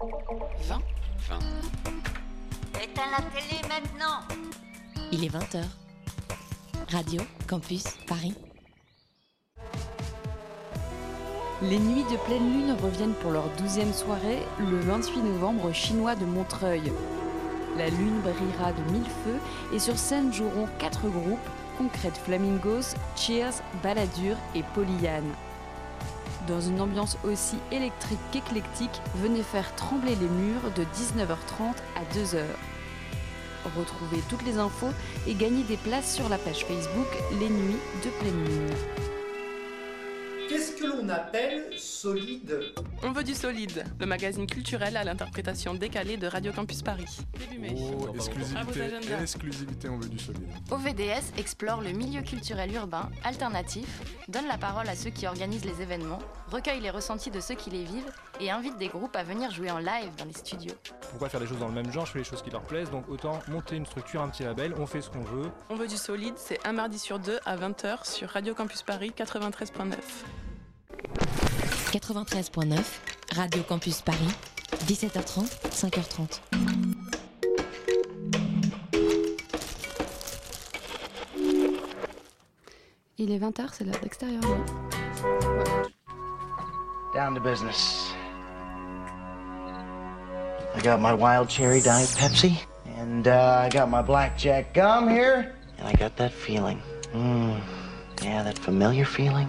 20 20. Éteins la télé maintenant Il est 20h. Radio Campus Paris. Les nuits de pleine lune reviennent pour leur douzième soirée le 28 novembre chinois de Montreuil. La lune brillera de mille feux et sur scène joueront quatre groupes Concrète Flamingos, Cheers, Balladur et Polyane. Dans une ambiance aussi électrique qu'éclectique, venez faire trembler les murs de 19h30 à 2h. Retrouvez toutes les infos et gagnez des places sur la page Facebook Les Nuits de pleine lune. Que l'on appelle solide On veut du solide, le magazine culturel à l'interprétation décalée de Radio Campus Paris. Début mai. Oh, exclusivité, exclusivité, on veut du solide. OVDS explore le milieu culturel urbain alternatif, donne la parole à ceux qui organisent les événements, recueille les ressentis de ceux qui les vivent et invite des groupes à venir jouer en live dans les studios. Pourquoi faire les choses dans le même genre Je fais les choses qui leur plaisent, donc autant monter une structure, un petit label, on fait ce qu'on veut. On veut du solide, c'est un mardi sur deux à 20h sur Radio Campus Paris 93.9. 93.9, Radio Campus Paris, 17h30, 5h30. Il est 20h, c'est l'heure d'extérieur. non Down to business. I got my wild cherry diet Pepsi, and uh, I got my blackjack gum here, and I got that feeling. Mm, yeah, that familiar feeling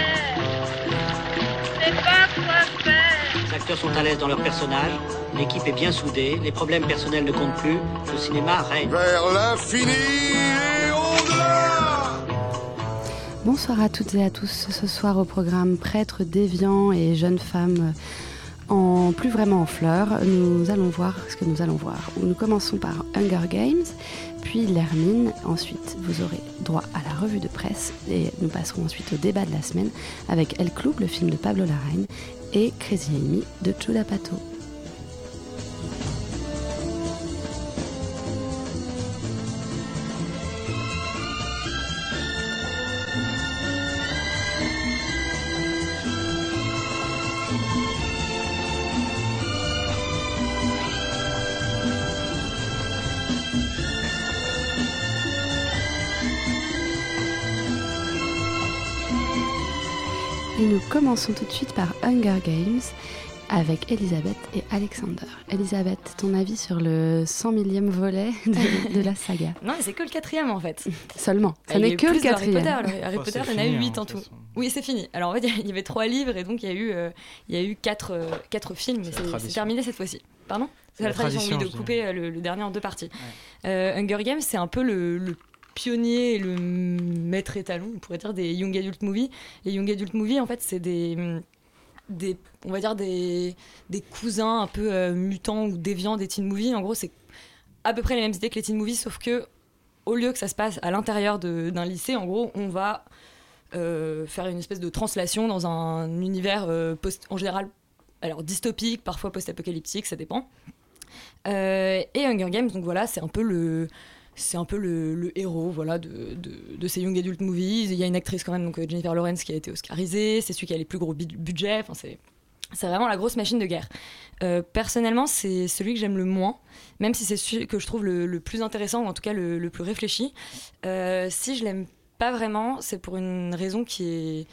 acteurs sont à l'aise dans leur personnage, l'équipe est bien soudée, les problèmes personnels ne comptent plus, le cinéma règne. Vers l'infini et au-delà Bonsoir à toutes et à tous. Ce soir au programme Prêtres déviants et jeunes femmes en plus vraiment en fleurs, nous allons voir ce que nous allons voir. Nous commençons par Hunger Games, puis l'Hermine. Ensuite, vous aurez droit à la revue de presse et nous passerons ensuite au débat de la semaine avec El Club, le film de Pablo Larraín, et Crazy Amy de Chula Pato. Commençons tout de suite par Hunger Games avec Elisabeth et Alexander. Elisabeth, ton avis sur le 100 millième volet de, de la saga Non, mais c'est que le quatrième en fait. Seulement, ça Il y a n'est que le de Harry quatrième. Potter. Le Harry Oh, Potter, il y en a eu 8 hein, en tout. façon. Oui, c'est fini. Alors en fait, il y avait trois livres et donc il y a eu, euh, il y a eu quatre, euh, quatre films, mais C'est terminé cette fois-ci. Pardon? C'est la la tradition, tradition, oui, de couper euh, le, le dernier en deux parties. Euh, Hunger Games, c'est un peu le, le pionnier et le maître étalon, on pourrait dire, des young adult movies. Les young adult movies, en fait, c'est des, on va dire des, cousins un peu euh, mutants ou déviants des teen movies. En gros, c'est à peu près les mêmes idées que les teen movies, sauf que au lieu que ça se passe à l'intérieur d'un lycée, en gros, on va euh, faire une espèce de translation dans un univers euh, post, en général alors dystopique, parfois post-apocalyptique, ça dépend. Et Hunger Games, donc voilà, c'est un peu le c'est un peu le, héros voilà de, de, ces young adult movies. Il y a une actrice quand même, donc euh, Jennifer Lawrence, qui a été oscarisée. C'est celui qui a les plus gros budgets. Enfin, c'est c'est vraiment la grosse machine de guerre. Euh, personnellement, c'est celui que j'aime le moins, même si c'est celui que je trouve le, le plus intéressant, ou en tout cas le, le plus réfléchi. Euh, si je l'aime pas vraiment, c'est pour une raison qui est,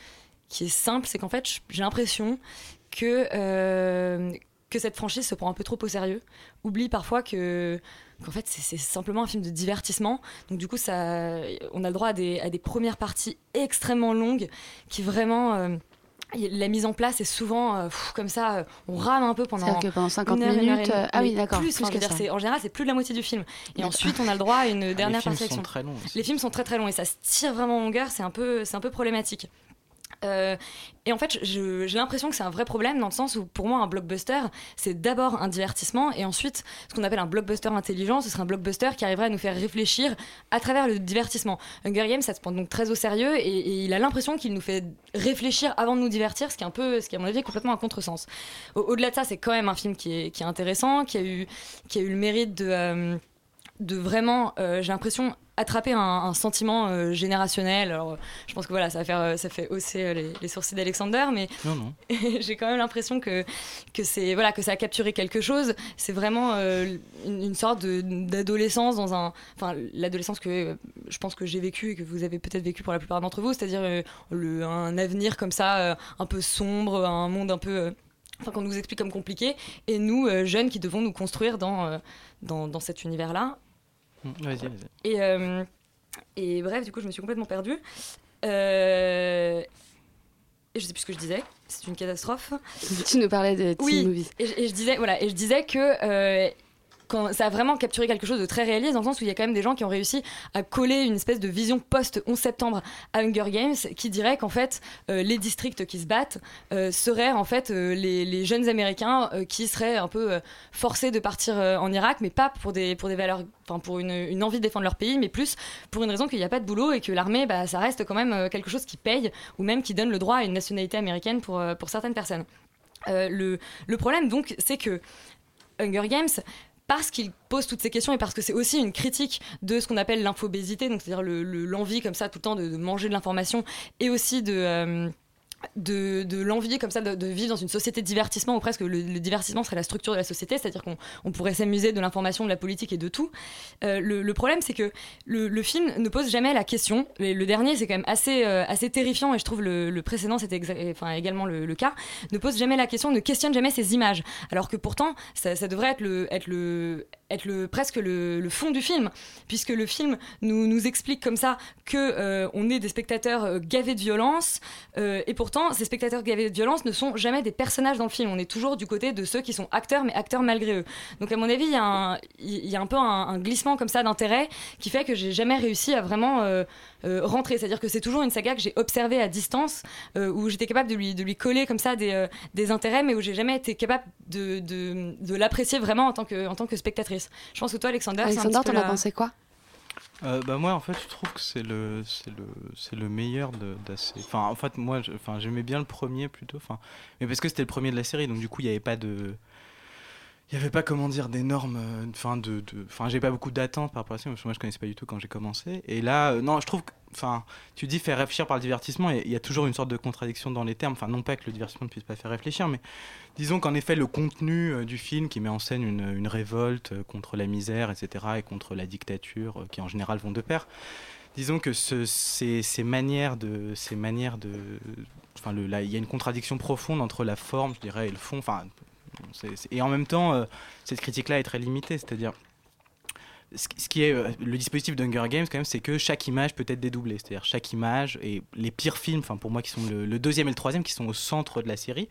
qui est simple, c'est qu'en fait, j'ai l'impression que, que cette franchise se prend un peu trop au sérieux, oublie parfois que qu'en fait c'est simplement un film de divertissement. Donc du coup, ça, on a le droit à des, à des premières parties extrêmement longues qui vraiment... euh, la mise en place est souvent euh, pff, comme ça, euh, on rame un peu pendant. Que pendant 50 une heure, une heure et minutes, euh, ah oui, d'accord, Plus, je dire, en général, c'est plus de la moitié du film. Et ensuite, on a le droit à une dernière films partie sont action. très longs aussi. Les films sont très très longs et ça se tire vraiment en longueur, c'est un peu, c'est un peu problématique. Euh, et en fait, j'ai l'impression que c'est un vrai problème dans le sens où, pour moi, un blockbuster, c'est d'abord un divertissement et ensuite, ce qu'on appelle un blockbuster intelligent, ce serait un blockbuster qui arriverait à nous faire réfléchir à travers le divertissement. Hunger Games, ça se prend donc très au sérieux et, il a l'impression qu'il nous fait réfléchir avant de nous divertir, ce qui est un peu, ce qui à mon avis est complètement un contresens. Au- Au-delà de ça, c'est quand même un film qui est, qui est intéressant, qui a eu, qui a eu le mérite de, euh, de vraiment, euh, j'ai l'impression, attraper un, un sentiment euh, générationnel. Alors, euh, je pense que voilà, ça va faire, euh, ça fait hausser les, les sourcils d'Alexander, mais Non, non. j'ai quand même l'impression que que c'est voilà que ça a capturé quelque chose. C'est vraiment une, une sorte de- d'adolescence dans un, enfin l'adolescence que je pense que j'ai vécu et que vous avez peut-être vécu pour la plupart d'entre vous, c'est-à-dire le- un avenir comme ça, un peu sombre, un monde un peu enfin qu'on nous explique comme compliqué, et nous euh, jeunes qui devons nous construire dans euh, dans, dans cet univers-là. Mm, Vas-y, vas-y. Et, euh, et bref, du coup, je me suis complètement perdue. Euh, et je sais plus ce que je disais. C'est une catastrophe. Tu nous parlais de Teen oui. Movies. Et, je- et je disais voilà, et je disais que euh, quand ça a vraiment capturé quelque chose de très réaliste dans le sens où il y a quand même des gens qui ont réussi à coller une espèce de vision post 11 septembre à Hunger Games qui dirait qu'en fait euh, les districts qui se battent euh, seraient en fait euh, les, jeunes américains qui seraient un peu forcés de partir en Irak mais pas pour des valeurs enfin pour une, envie de défendre leur pays mais plus pour une raison qu'il n'y a pas de boulot et que l'armée bah, ça reste quand même quelque chose qui paye ou même qui donne le droit à une nationalité américaine pour certaines personnes. Le problème donc c'est que Hunger Games parce qu'il pose toutes ces questions et parce que c'est aussi une critique de ce qu'on appelle l'infobésité, donc c'est-à-dire le- le- l'envie comme ça tout le temps de, de manger de l'information et aussi de, euh, de, de l'envie comme ça de, vivre dans une société de divertissement où presque le, divertissement serait la structure de la société, c'est-à-dire qu'on on pourrait s'amuser de l'information, de la politique et de tout. Euh, le, le problème c'est que le, le film ne pose jamais la question. Le, dernier c'est quand même assez, euh, assez terrifiant et je trouve le, précédent c'était enfin, également le, le cas. Ne pose jamais la question, ne questionne jamais ces images. Alors que pourtant ça, ça devrait être, le, être, le, être presque le, fond du film, puisque le film nous, explique comme ça que euh, on est des spectateurs euh, gavés de violence, euh, et pourtant ces spectateurs gavés de violence ne sont jamais des personnages dans le film. On est toujours du côté de ceux qui sont acteurs, mais acteurs malgré eux. Donc à mon avis, il y, a un- peu un, glissement comme ça d'intérêt qui fait que j'ai jamais réussi à vraiment rentrer. C'est-à-dire que c'est toujours une saga que j'ai observée à distance, où j'étais capable de lui, coller comme ça des, intérêts, mais où j'ai jamais été capable de, l'apprécier vraiment en tant que spectatrice. Je pense que toi, Alexander, Alexander, t'en as la- pensé quoi? Euh, bah moi en fait je trouve que c'est le c'est le c'est le meilleur de d'assez enfin en fait moi enfin j'aimais bien le premier plutôt enfin mais parce que c'était le premier de la série donc du coup il n'y avait pas de il n'y avait pas comment dire d'énormes euh, enfin de enfin j'avais pas beaucoup d'attentes par rapport à ça parce que moi je connaissais pas du tout quand j'ai commencé. Et là euh, non je trouve enfin tu dis faire réfléchir par le divertissement et il y a toujours une sorte de contradiction dans les termes. Enfin non pas que le divertissement ne puisse pas faire réfléchir mais disons qu'en effet le contenu euh, du film qui met en scène une, une révolte contre la misère etc et contre la dictature qui en général vont de pair. Disons que ce- ces, ces manières de ces manières de enfin il y a une contradiction profonde entre la forme je dirais et le fond. Enfin et en même temps euh, cette critique là est très limitée c'est-à-dire ce qui- est euh, le dispositif d'Hunger Games c'est que chaque image peut être dédoublée. C'est-à-dire chaque image et les pires films enfin pour moi qui sont le deuxième et le troisième qui sont au centre de la série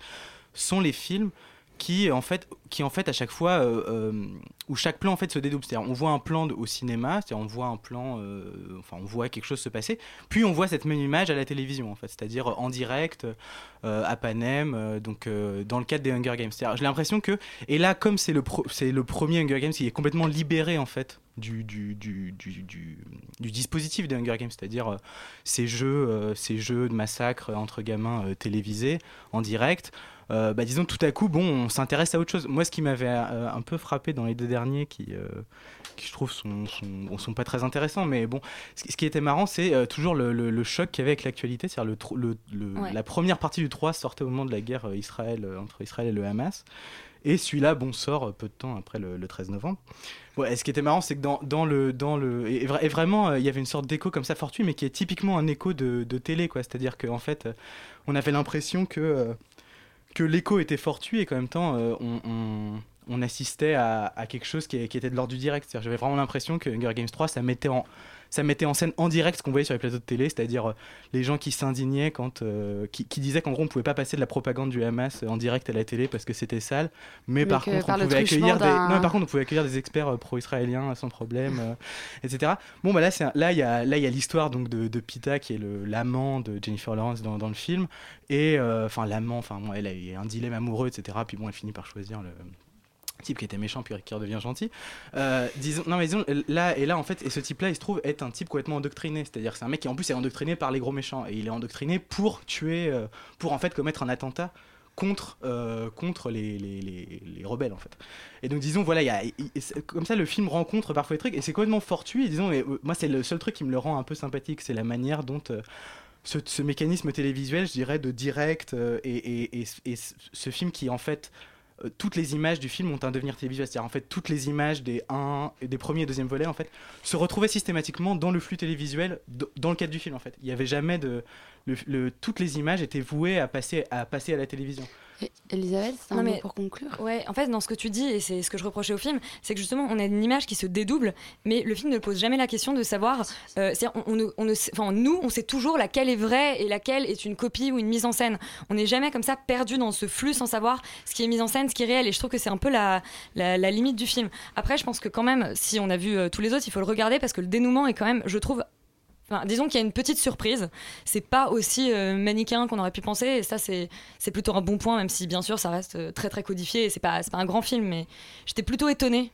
sont les films qui en fait qui en fait à chaque fois euh, euh, où chaque plan en fait se dédouble. C'est-à-dire on voit un plan au cinéma c'est-à-dire on voit un plan euh, enfin on voit quelque chose se passer puis on voit cette même image à la télévision en fait. C'est-à-dire en direct à Panem donc dans le cadre des Hunger Games. J'ai l'impression que et là comme c'est le c'est le premier Hunger Games il est complètement libéré en fait du, du, du, du, du- dispositif des Hunger Games, c'est-à-dire ces jeux, ces jeux de massacre entre gamins télévisés en direct. Euh, bah, disons tout à coup, bon, on s'intéresse à autre chose. Moi, ce qui m'avait euh, un peu frappé dans les deux derniers, qui, euh, qui je trouve sont, sont, sont pas très intéressants, mais bon, ce, qui- était marrant, c'est toujours le, le- le choc qu'il y avait avec l'actualité, c'est-à-dire le, Ouais. la première partie du 3 sortait au moment de la guerre Israël, entre Israël et le Hamas. Et celui-là, bon, sort peu de temps après le, le 13 novembre. Ouais, et ce qui était marrant, c'est que dans, dans le. Dans le et, vra- et vraiment, il y avait une sorte d'écho comme ça fortuit, mais qui est typiquement un écho de, de télé, quoi. C'est-à-dire qu'en fait, on avait l'impression que, que l'écho était fortuit et qu'en même temps, euh, on, on- on assistait à, à quelque chose qui, qui était de l'ordre du direct. J'avais vraiment l'impression que Hunger Games 3, ça mettait en, ça mettait en scène en direct ce qu'on voyait sur les plateaux de télé, c'est-à-dire euh, les gens qui s'indignaient quand, euh, qui, qui disaient qu'en gros on pouvait pas passer de la propagande du Hamas en direct à la télé parce que c'était sale, mais, Mais par contre par on pouvait accueillir des, non, par contre on pouvait accueillir des experts euh, pro-israéliens sans problème, euh, etc. Bon bah là c'est un- là il y a là il y a l'histoire donc de, de Pita qui est l'amant de Jennifer Lawrence dans, dans le film et euh, enfin l'amant, enfin bon, elle a eu un dilemme amoureux, etc. Puis bon elle finit par choisir le type qui était méchant puis qui redevient gentil. Euh, disons, non mais disons, là et là en fait, et ce type-là, il se trouve être un type complètement endoctriné. C'est-à-dire c'est un mec qui en plus est endoctriné par les gros méchants et il est endoctriné pour tuer, euh, pour en fait commettre un attentat contre euh, contre les, les, les, les rebelles en fait. Et donc disons voilà, il y a, comme ça le film rencontre parfois des trucs et c'est complètement fortuit. Et disons, euh, moi c'est le seul truc qui me le rend un peu sympathique, c'est la manière dont ce, ce mécanisme télévisuel, je dirais, de direct et, et, et, et ce film qui en fait euh, toutes les images du film ont un devenir télévisuel. C'est-à-dire en fait toutes les images des un et des premiers et deuxième volets se retrouvaient systématiquement dans le flux télévisuel dans le cadre du film en fait. Il y avait jamais de toutes les images étaient vouées à passer à passer à la télévision. Elisabeth, c'est un Non, mot mais- pour conclure. Ouais, en fait, dans ce que tu dis, et c'est ce que je reprochais au film, c'est que justement, on a une image qui se dédouble, mais le film ne pose jamais la question de savoir. euh, c'est-à-dire, on, on ne- on enfin, nous, on sait toujours laquelle est vraie et laquelle est une copie ou une mise en scène. On n'est jamais comme ça perdu dans ce flux sans savoir ce qui est mis en scène, ce qui est réel. Et je trouve que c'est un peu la, la, la limite du film. Après, je pense que quand même, si on a vu euh, tous les autres, il faut le regarder parce que le dénouement est quand même, je trouve, Enfin, disons qu'il y a une petite surprise. C'est pas aussi euh, manichéen qu'on aurait pu penser. Et ça, c'est c'est plutôt un bon point, même si bien sûr ça reste euh, très très codifié. Et c'est pas, c'est pas un grand film, mais j'étais plutôt étonnée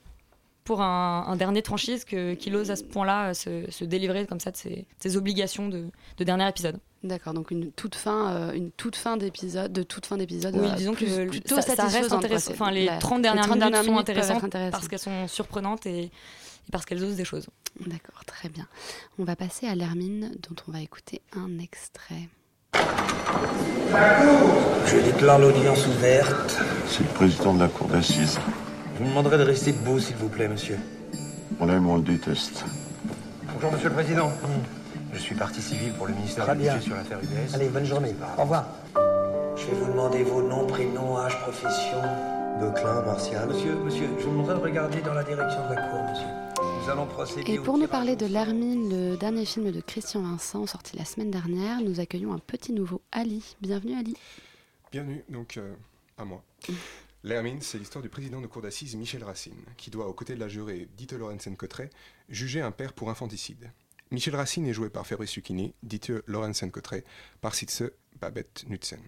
pour un, un dernier de franchise que- qu'il ose à ce point-là euh, se, se délivrer comme ça de ses, de ses obligations de, de dernier épisode. D'accord, donc une toute fin, euh, une toute fin d'épisode, de toute fin d'épisode. Oui, disons plus- que plutôt ça, reste intéressant. Enfin, les la- 30 les dernières 30 minutes dernières sont minutes être intéressantes intéressantes. parce qu'elles sont surprenantes et, et parce qu'elles osent des choses. D'accord, très bien. On va passer à l'Hermine, dont on va écouter un extrait. Je déclare l'audience ouverte. C'est le président de la cour d'assises. Je vous demanderai de rester debout, s'il vous plaît, monsieur. On l'aime ou on le déteste. Bonjour, monsieur le président. Je suis partie civile pour le ministère Très bien. Sur l'affaire UBS. Allez, bonne journée. Au revoir. Je vais vous demander vos noms, prénoms, âge, profession. Beuclin, Martial. Monsieur, monsieur, je vous demanderai de regarder dans la direction de la cour, monsieur. Nous allons procéder Et pour nous parler de l'Hermine, le dernier film de Christian Vincent, sorti la semaine dernière, nous accueillons un petit nouveau, Ali. Bienvenue, Ali. Bienvenue donc euh, à moi. L'Hermine, c'est l'histoire du président de cour d'assises Michel Racine, qui doit, aux côtés de la jurée Dite Lorenzen-Cotteret, juger un père pour infanticide. Michel Racine est joué par Fabrice Lucchini, Dite Lorenzen-Cotteret par Sitze Babette Knudsen.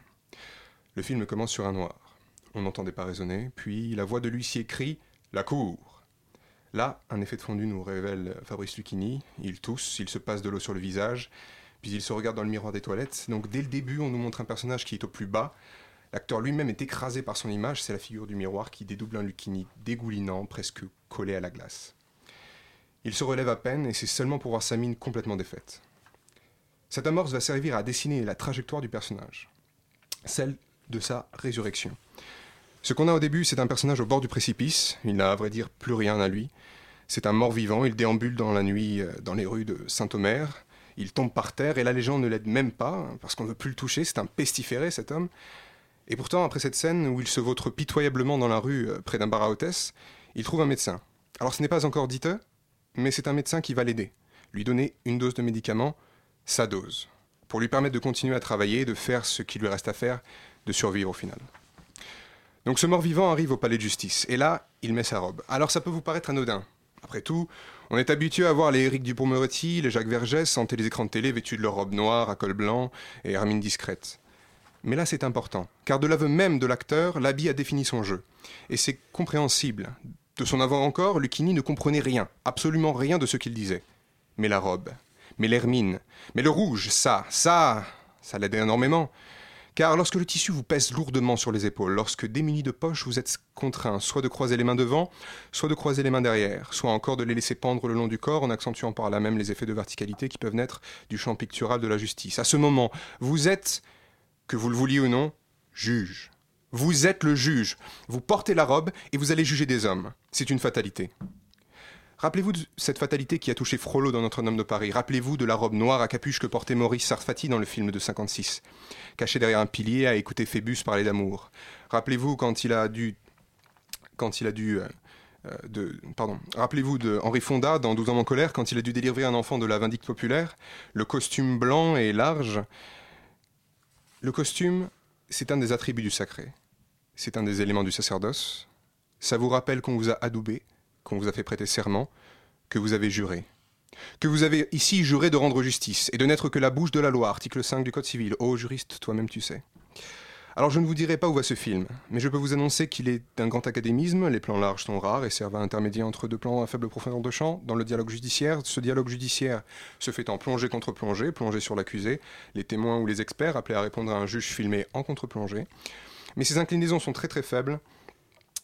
Le film commence sur un noir. On n'entendait pas raisonner, puis la voix de l'huissier crie La cour Là, un effet de fondu nous révèle Fabrice Lucchini. Il tousse, il se passe de l'eau sur le visage, puis il se regarde dans le miroir des toilettes. Donc dès le début, on nous montre un personnage qui est au plus bas. L'acteur lui-même est écrasé par son image, c'est la figure du miroir qui dédouble un Lucchini dégoulinant, presque collé à la glace. Il se relève à peine et c'est seulement pour voir sa mine complètement défaite. Cette amorce va servir à dessiner la trajectoire du personnage, celle de sa résurrection. Ce qu'on a au début, c'est un personnage au bord du précipice, il n'a à vrai dire plus rien à lui. C'est un mort-vivant, il déambule dans la nuit euh, dans les rues de Saint-Omer, il tombe par terre et la légende ne l'aide même pas, hein, parce qu'on ne veut plus le toucher, c'est un pestiféré cet homme. Et pourtant, après cette scène où il se vautre pitoyablement dans la rue euh, près d'un bar à hôtesse, il trouve un médecin. Alors ce n'est pas encore diteux, mais c'est un médecin qui va l'aider, lui donner une dose de médicament, sa dose, pour lui permettre de continuer à travailler, de faire ce qu'il lui reste à faire, de survivre au final. Donc ce mort-vivant arrive au palais de justice, et là, il met sa robe. Alors ça peut vous paraître anodin. Après tout, on est habitué à voir les Éric Dupond-Moretti, les Jacques Vergès hanter les écrans de télé vêtus de leur robe noire à col blanc et hermine discrète. Mais là, c'est important, car de l'aveu même de l'acteur, l'habit a défini son jeu. Et c'est compréhensible. De son aveu encore, Lucchini ne comprenait rien, absolument rien de ce qu'il disait. Mais la robe, mais l'hermine, mais le rouge, ça, ça, ça l'aidait énormément. Car lorsque le tissu vous pèse lourdement sur les épaules, lorsque démuni de poche, vous êtes contraint soit de croiser les mains devant, soit de croiser les mains derrière, soit encore de les laisser pendre le long du corps en accentuant par là même les effets de verticalité qui peuvent naître du champ pictural de la justice. À ce moment, vous êtes, que vous le vouliez ou non, juge. Vous êtes le juge. Vous portez la robe et vous allez juger des hommes. C'est une fatalité. Rappelez-vous de cette fatalité qui a touché Frollo dans Notre-Dame de Paris. Rappelez-vous de la robe noire à capuche que portait Maurice Sarfati dans le film de 56, caché derrière un pilier à écouter Phébus parler d'amour. Rappelez-vous quand il a dû quand il a dû. euh, euh, pardon. Rappelez-vous de Henri Fonda dans 12 ans en colère quand il a dû délivrer un enfant de la vindicte populaire. Le costume blanc et large. Le costume, c'est un des attributs du sacré. C'est un des éléments du sacerdoce. Ça vous rappelle qu'on vous a adoubé, qu'on vous a fait prêter serment, que vous avez juré. Que vous avez ici juré de rendre justice et de n'être que la bouche de la loi, article 5 du Code civil. Ô juriste, toi-même tu sais. Alors je ne vous dirai pas où va ce film, mais je peux vous annoncer qu'il est d'un grand académisme, les plans larges sont rares et servent à intermédier entre deux plans à faible profondeur de champ. Dans le dialogue judiciaire, ce dialogue judiciaire se fait en plongée contre plongée, plongée sur l'accusé, les témoins ou les experts appelés à répondre à un juge filmé en contre-plongée. Mais ces inclinaisons sont très très faibles,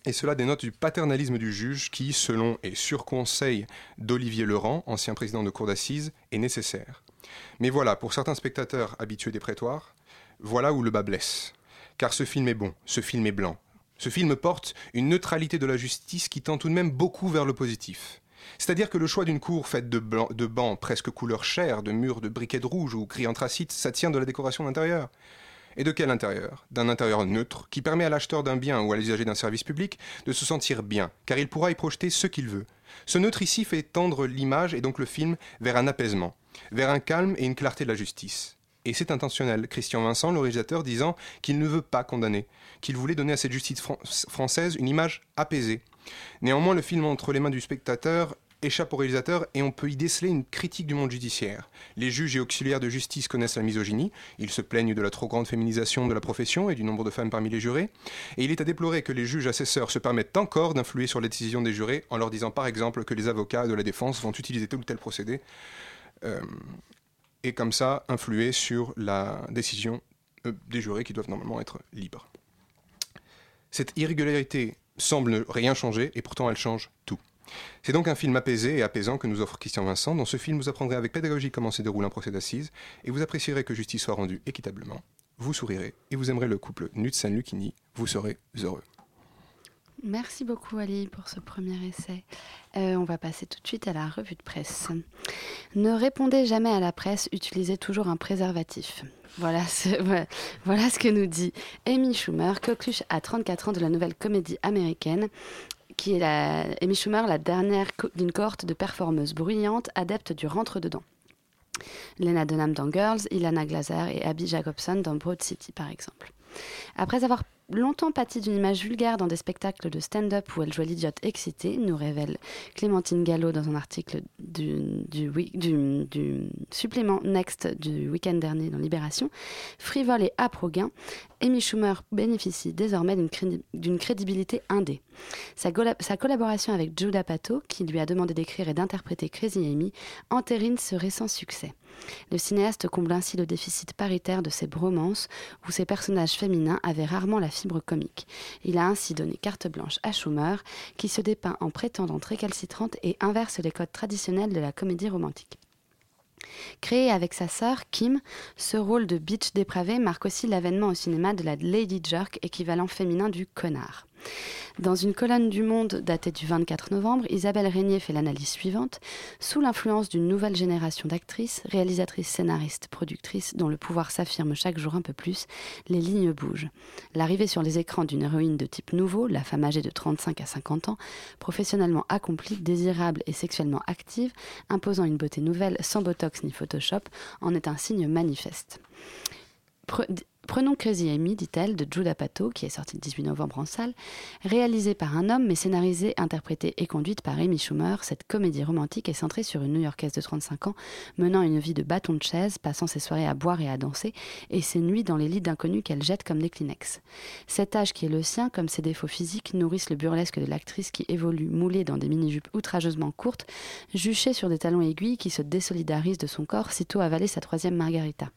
et cela dénote du paternalisme du juge qui, selon et sur conseil d'Olivier Leurent, ancien président de cour d'assises, est nécessaire. Mais voilà, pour certains spectateurs habitués des prétoires, voilà où le bas blesse. Car ce film est bon, ce film est blanc. Ce film porte une neutralité de la justice qui tend tout de même beaucoup vers le positif. C'est-à-dire que le choix d'une cour faite de, bancs presque couleur chair, de murs de briquets de rouge ou gris anthracite, ça tient de la décoration d'intérieur. Et de quel intérieur? D'un intérieur neutre qui permet à l'acheteur d'un bien ou à l'usager d'un service public de se sentir bien, car il pourra y projeter ce qu'il veut. Ce neutre ici fait tendre l'image et donc le film vers un apaisement, vers un calme et une clarté de la justice. Et c'est intentionnel, Christian Vincent, le réalisateur, disant qu'il ne veut pas condamner, qu'il voulait donner à cette justice fran- française une image apaisée. Néanmoins, le film entre les mains du spectateur échappe au réalisateur et on peut y déceler une critique du monde judiciaire. Les juges et auxiliaires de justice connaissent la misogynie, ils se plaignent de la trop grande féminisation de la profession et du nombre de femmes parmi les jurés, et il est à déplorer que les juges assesseurs se permettent encore d'influer sur les décisions des jurés en leur disant par exemple que les avocats de la défense vont utiliser tel ou tel procédé, euh, et comme ça influer sur la décision euh, des jurés qui doivent normalement être libres. Cette irrégularité semble ne rien changer et pourtant elle change tout. C'est donc un film apaisé et apaisant que nous offre Christian Vincent. Dans ce film, vous apprendrez avec pédagogie comment se déroule un procès d'assises et vous apprécierez que justice soit rendue équitablement. Vous sourirez et vous aimerez le couple Nutsen Lucchini. Vous serez heureux. Merci beaucoup Ali pour ce premier essai. Euh, on va passer tout de suite à la revue de presse. Ne répondez jamais à la presse, utilisez toujours un préservatif. Voilà ce, voilà ce que nous dit Amy Schumer, coqueluche à 34 ans de la nouvelle comédie américaine qui est la, Amy Schumer, la dernière d'une cohorte de performeuses bruyantes, adeptes du rentre-dedans. Lena Dunham dans Girls, Ilana Glazer et Abby Jacobson dans Broad City, par exemple. Après avoir longtemps pâti d'une image vulgaire dans des spectacles de stand-up où elle jouait l'idiote excitée, nous révèle Clémentine Gallo dans un article du, du, supplément Next du week-end dernier dans Libération, frivole et âpre au gain, Amy Schumer bénéficie désormais d'une crédi- d'une crédibilité indé. Sa, collaboration avec Judah Pato, qui lui a demandé d'écrire et d'interpréter Crazy Amy, entérine ce récent succès. Le cinéaste comble ainsi le déficit paritaire de ses bromances, où ses personnages féminins avaient rarement la comique. Il a ainsi donné carte blanche à Schumer, qui se dépeint en prétendante récalcitrante et inverse les codes traditionnels de la comédie romantique. Créé avec sa sœur, Kim, ce rôle de bitch dépravée marque aussi l'avènement au cinéma de la Lady Jerk, équivalent féminin du connard. Dans une colonne du Monde datée du 24 novembre, Isabelle Régnier fait l'analyse suivante. Sous l'influence d'une nouvelle génération d'actrices, réalisatrices, scénaristes, productrices, dont le pouvoir s'affirme chaque jour un peu plus, les lignes bougent. L'arrivée sur les écrans d'une héroïne de type nouveau, la femme âgée de 35 à 50 ans, professionnellement accomplie, désirable et sexuellement active, imposant une beauté nouvelle sans botox ni Photoshop, en est un signe manifeste. Pre- Prenons Crazy Amy, dit-elle, de Judah Pato, qui est sorti le 18 novembre en salle. Réalisée par un homme, mais scénarisée, interprétée et conduite par Amy Schumer, cette comédie romantique est centrée sur une New-Yorkaise de 35 ans, menant une vie de bâton de chaise, passant ses soirées à boire et à danser, et ses nuits dans les lits d'inconnus qu'elle jette comme des Kleenex. Cet âge qui est le sien, comme ses défauts physiques, nourrissent le burlesque de l'actrice qui évolue moulée dans des mini-jupes outrageusement courtes, juchée sur des talons aiguilles qui se désolidarise de son corps sitôt avalée sa troisième margarita.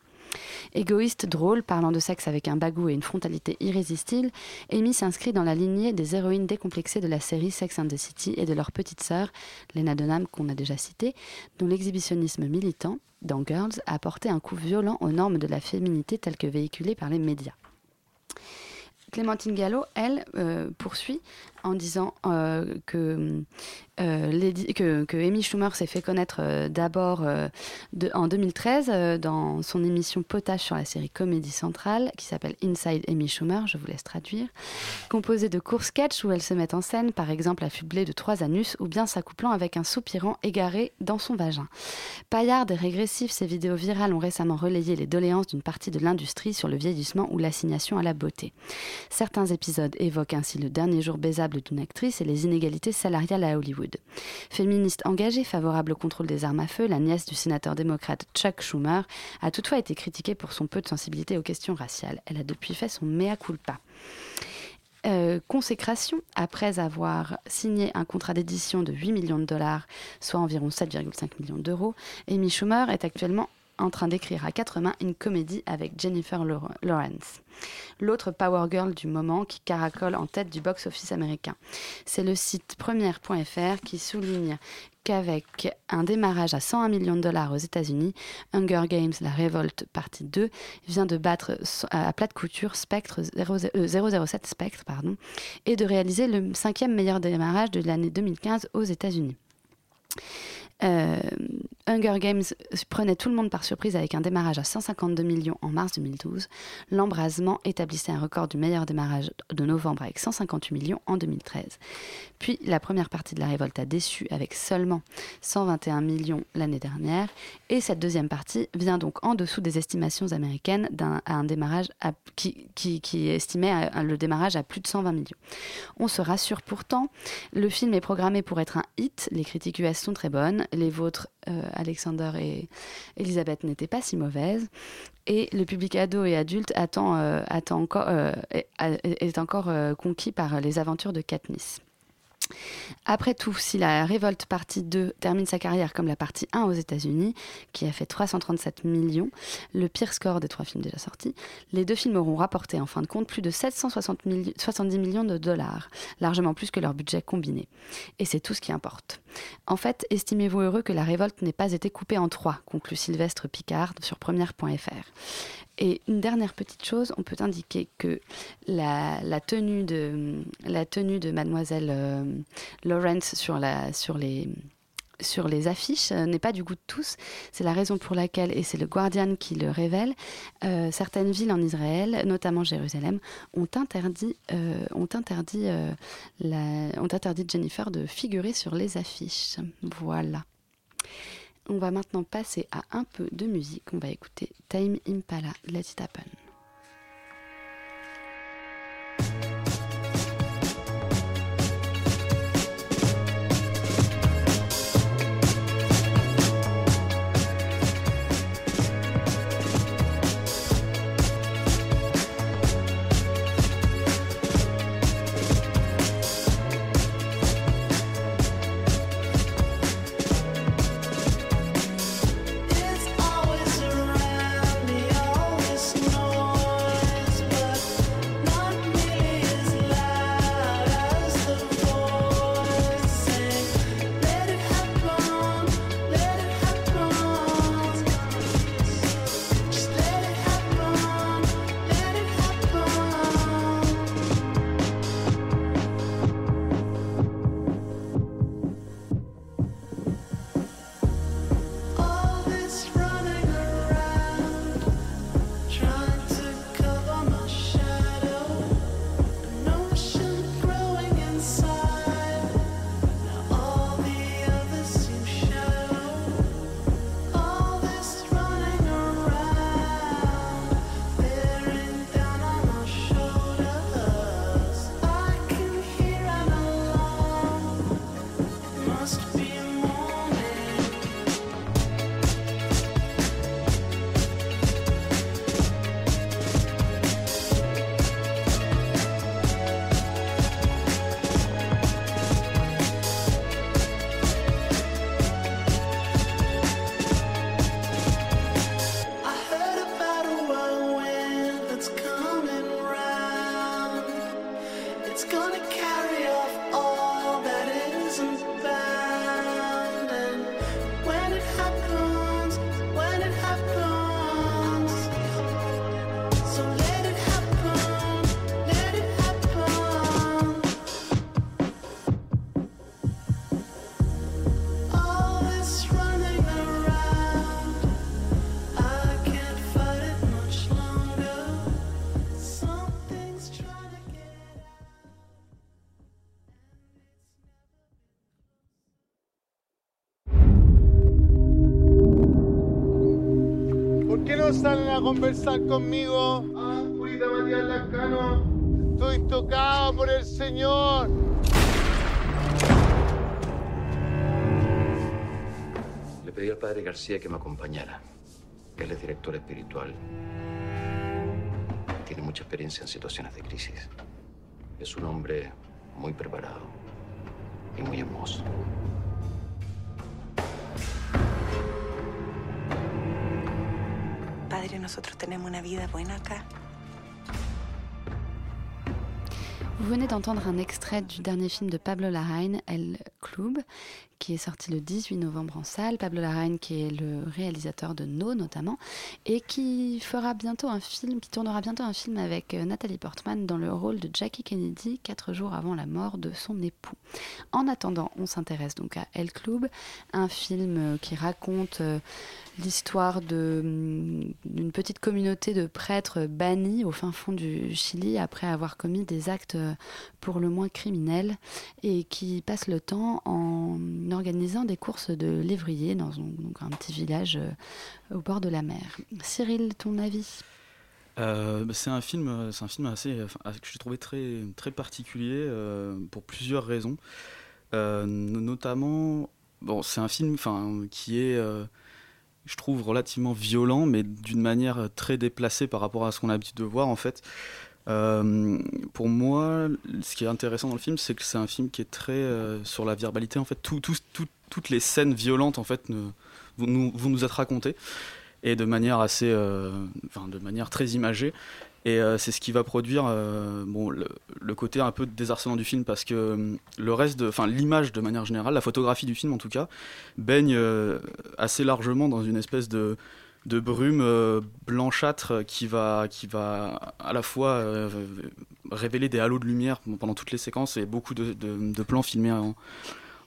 Égoïste, drôle, parlant de sexe avec un bagou et une frontalité irrésistible, Amy s'inscrit dans la lignée des héroïnes décomplexées de la série Sex and the City et de leur petite sœur, Lena Dunham, qu'on a déjà citée, dont l'exhibitionnisme militant, dans Girls, a apporté un coup violent aux normes de la féminité telles que véhiculées par les médias. Clémentine Gallo, elle, euh, poursuit en disant euh, que, euh, que, que Amy Schumer s'est fait connaître euh, d'abord en 2013 euh, dans son émission Potage sur la série Comédie Centrale qui s'appelle Inside Amy Schumer, je vous laisse traduire, composée de courts sketchs où elle se met en scène, par exemple affublée de trois anus ou bien s'accouplant avec un soupirant égaré dans son vagin. Paillardes et régressifs, ces vidéos virales ont récemment relayé les doléances d'une partie de l'industrie sur le vieillissement ou l'assignation à la beauté. Certains épisodes évoquent ainsi le dernier jour baisable d'une actrice et les inégalités salariales à Hollywood. Féministe engagée, favorable au contrôle des armes à feu, la nièce du sénateur démocrate Chuck Schumer a toutefois été critiquée pour son peu de sensibilité aux questions raciales. Elle a depuis fait son mea culpa. Euh, consécration, après avoir signé un contrat d'édition de 8 millions de dollars, soit environ 7,5 millions d'euros, Amy Schumer est actuellement en train d'écrire à quatre mains une comédie avec Jennifer Law- Lawrence, l'autre power girl du moment qui caracole en tête du box-office américain. C'est le site première.fr qui souligne qu'avec un démarrage à 101 millions de dollars aux États-Unis, Hunger Games La Révolte partie 2 vient de battre à plate couture Spectre 00 euh, 007 Spectre pardon, et de réaliser le cinquième meilleur démarrage de l'année 2015 aux États-Unis. Euh, Hunger Games prenait tout le monde par surprise avec un démarrage à 152 millions en mars 2012. L'embrasement établissait un record du meilleur démarrage de novembre avec 158 millions en 2013. Puis la première partie de la révolte a déçu avec seulement 121 millions l'année dernière. Et cette deuxième partie vient donc en dessous des estimations américaines d'un démarrage qui, qui, estimait le démarrage à plus de 120 millions. On se rassure pourtant, le film est programmé pour être un hit, les critiques US sont très bonnes, les vôtres, euh, Alexander et Elisabeth, n'étaient pas si mauvaises, et le public ado et adulte euh, encore, euh, est, encore conquis par les aventures de Katniss. Après tout, si la Révolte partie 2 termine sa carrière comme la partie 1 aux États-Unis, qui a fait 337 millions, le pire score des trois films déjà sortis, les deux films auront rapporté en fin de compte plus de 760 milli- 70 millions de dollars, largement plus que leur budget combiné. Et c'est tout ce qui importe. En fait, estimez-vous heureux que la révolte n'ait pas été coupée en trois, conclut Sylvestre Picard sur première.fr. Et une dernière petite chose, on peut indiquer que la, tenue, de, la tenue de mademoiselle euh, Lawrence sur, la, sur les sur les affiches euh, n'est pas du goût de tous. C'est la raison pour laquelle, et c'est le Guardian qui le révèle, euh, certaines villes en Israël, notamment Jérusalem, ont interdit, ont interdit, ont interdit Jennifer de figurer sur les affiches. Voilà. On va maintenant passer à un peu de musique. On va écouter Time Impala, Let It Happen. Conversar conmigo? Ah, Julita Matías Lascano. Estoy tocado por el Señor. Le pedí al padre García que me acompañara. Él es director espiritual. Tiene mucha experiencia en situaciones de crisis. Es un hombre muy preparado y muy hermoso. Vous venez d'entendre un extrait du dernier film de Pablo Larraín, El Club, qui est sorti le 18 novembre en salle. Pablo Larraín, qui est le réalisateur de No notamment, et qui fera bientôt un film, qui tournera bientôt un film avec euh, Nathalie Portman dans le rôle de Jackie Kennedy, quatre jours avant la mort de son époux. En attendant, on s'intéresse donc à El Club, un film euh, qui raconte euh, l'histoire hum, d'une petite communauté de prêtres bannis au fin fond du Chili après avoir commis des actes pour le moins criminels et qui passent le temps en organisant des courses de lévrier dans un, petit village euh, au bord de la mer. Cyril, ton avis? Euh, bah, c'est un film, c'est un film assez, que j'ai trouvé très, très particulier euh, pour plusieurs raisons. No- notamment, bon, c'est un film, enfin, qui est, je trouve, relativement violent, mais d'une manière très déplacée par rapport à ce qu'on a l'habitude de voir, en fait. Euh, pour moi, ce qui est intéressant dans le film, c'est que c'est un film qui est très euh, sur la verbalité. En fait, Tout- tout- tout- toutes les scènes violentes, en fait, vont, nous, vont être racontées et de manière assez, euh, de manière très imagée. Et c'est ce qui va produire bon, le, côté un peu désarçonnant du film parce que le reste, enfin l'image de manière générale, la photographie du film en tout cas, baigne assez largement dans une espèce de, de brume euh, blanchâtre qui va, qui va à la fois euh, révéler des halos de lumière pendant toutes les séquences et beaucoup de, de- de plans filmés en,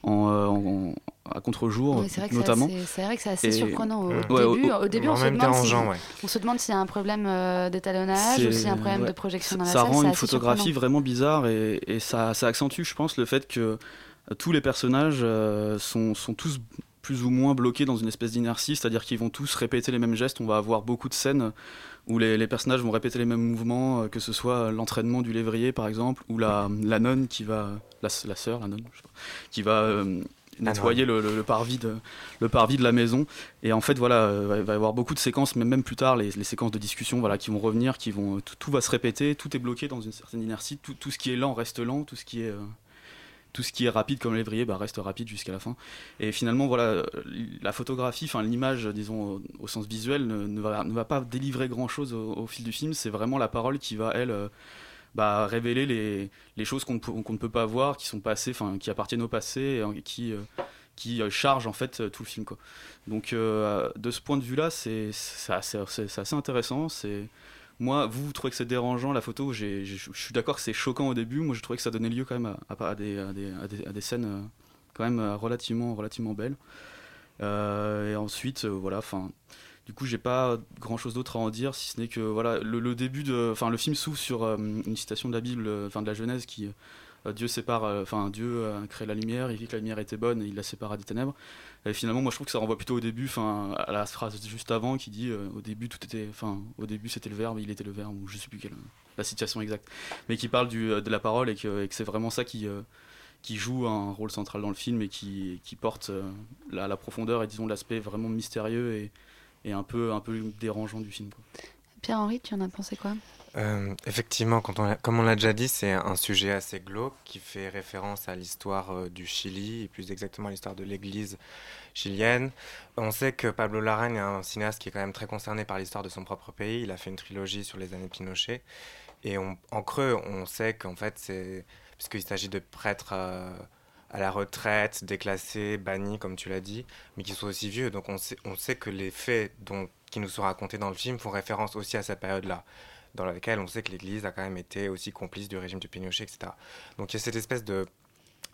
en, euh, en- à contre-jour Oui, c'est vrai que c'est notamment. assez- c'est vrai que c'est assez Et- surprenant au Ouais, début. Au, début, on, se demande si- dérangeant, ouais. on se demande s'il y a un problème euh, d'étalonnage ou s'il y a un problème ouais. de projection dans la ça salle. rend c'est une photographie vraiment bizarre et, et ça, ça accentue, je pense, le fait que euh, tous les personnages euh, sont, sont tous plus ou moins bloqués dans une espèce d'inertie, c'est-à-dire qu'ils vont tous répéter les mêmes gestes. On va avoir beaucoup de scènes où les, les personnages vont répéter les mêmes mouvements, euh, que ce soit l'entraînement du lévrier par exemple, ou la, la nonne qui va, la, la sœur, la nonne, je sais pas, qui va euh, nettoyer le, le- le parvis de, le parvis de la maison. Et en fait, voilà, euh, il va y avoir beaucoup de séquences, mais même plus tard, les, les séquences de discussion, voilà, qui vont revenir, qui vont, tout, tout va se répéter, tout est bloqué dans une certaine inertie, tout, tout ce qui est lent reste lent, tout ce qui est, euh, tout ce qui est rapide comme l'évrier bah, reste rapide jusqu'à la fin. Et finalement, voilà, la photographie, enfin l'image, disons, au, sens visuel, ne, va, ne va pas délivrer grand-chose au, au fil du film. C'est vraiment la parole qui va, elle, euh, bah, révéler les, les choses qu'on ne, peut- pas voir, qui sont passées, enfin, qui appartiennent au passé, et qui, euh, qui euh, chargent en fait tout le film. Quoi. Donc, de ce point de vue-là, c'est, assez, assez intéressant. C'est moi, vous, trouvez que c'est dérangeant la photo Je suis d'accord que c'est choquant au début. Moi, je trouvais que ça donnait lieu quand même à, des, scènes euh, quand même euh, relativement, relativement belles. Euh, et ensuite, voilà, enfin. Du coup, j'ai pas grand chose d'autre à en dire, si ce n'est que voilà, le, début de, enfin, le film s'ouvre sur une citation de la Bible, enfin de la Genèse, qui Dieu sépare, euh, enfin Dieu a créé la lumière, il vit que la lumière était bonne et il la sépara des ténèbres. Et finalement, moi, je trouve que ça renvoie plutôt au début, enfin à la phrase juste avant qui dit euh, au début tout était, enfin au début c'était le verbe, il était le verbe, ou je sais plus quelle la situation exacte, mais qui parle euh, de la parole et que, c'est vraiment ça qui euh, qui joue un rôle central dans le film et qui, porte euh, la, profondeur et disons l'aspect vraiment mystérieux et, un peu un peu dérangeant du film. Pierre-Henri, tu en as pensé quoi? Euh, effectivement, comme on l'a déjà dit, c'est un sujet assez glauque qui fait référence à l'histoire euh, du Chili, et plus exactement à l'histoire de l'Église chilienne. On sait que Pablo Larraín est un cinéaste qui est quand même très concerné par l'histoire de son propre pays. Il a fait une trilogie sur les années Pinochet. Et on- en creux, on sait qu'en fait, c'est puisqu'il s'agit de prêtres euh, à la retraite, déclassés, bannis, comme tu l'as dit, mais qui sont aussi vieux. Donc on sait, on sait que les faits dont, qui nous sont racontés dans le film font référence aussi à cette période-là, dans laquelle on sait que l'Église a quand même été aussi complice du régime du Pinochet, etc. Donc il y a cette espèce de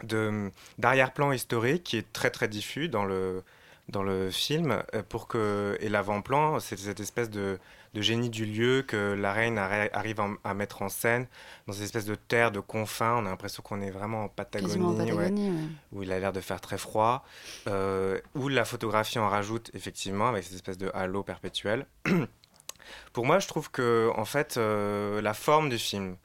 de- d'arrière-plan historique qui est très très diffus dans le dans le film euh, pour que et l'avant-plan c'est cette espèce de, de génie du lieu que la reine arri- arrive à mettre en scène dans cette espèce de terre de confins on a l'impression qu'on est vraiment en Patagonie, ouais, ouais. où il a l'air de faire très froid euh, où la photographie en rajoute effectivement avec cette espèce de halo perpétuel pour moi je trouve que en fait euh, la forme du film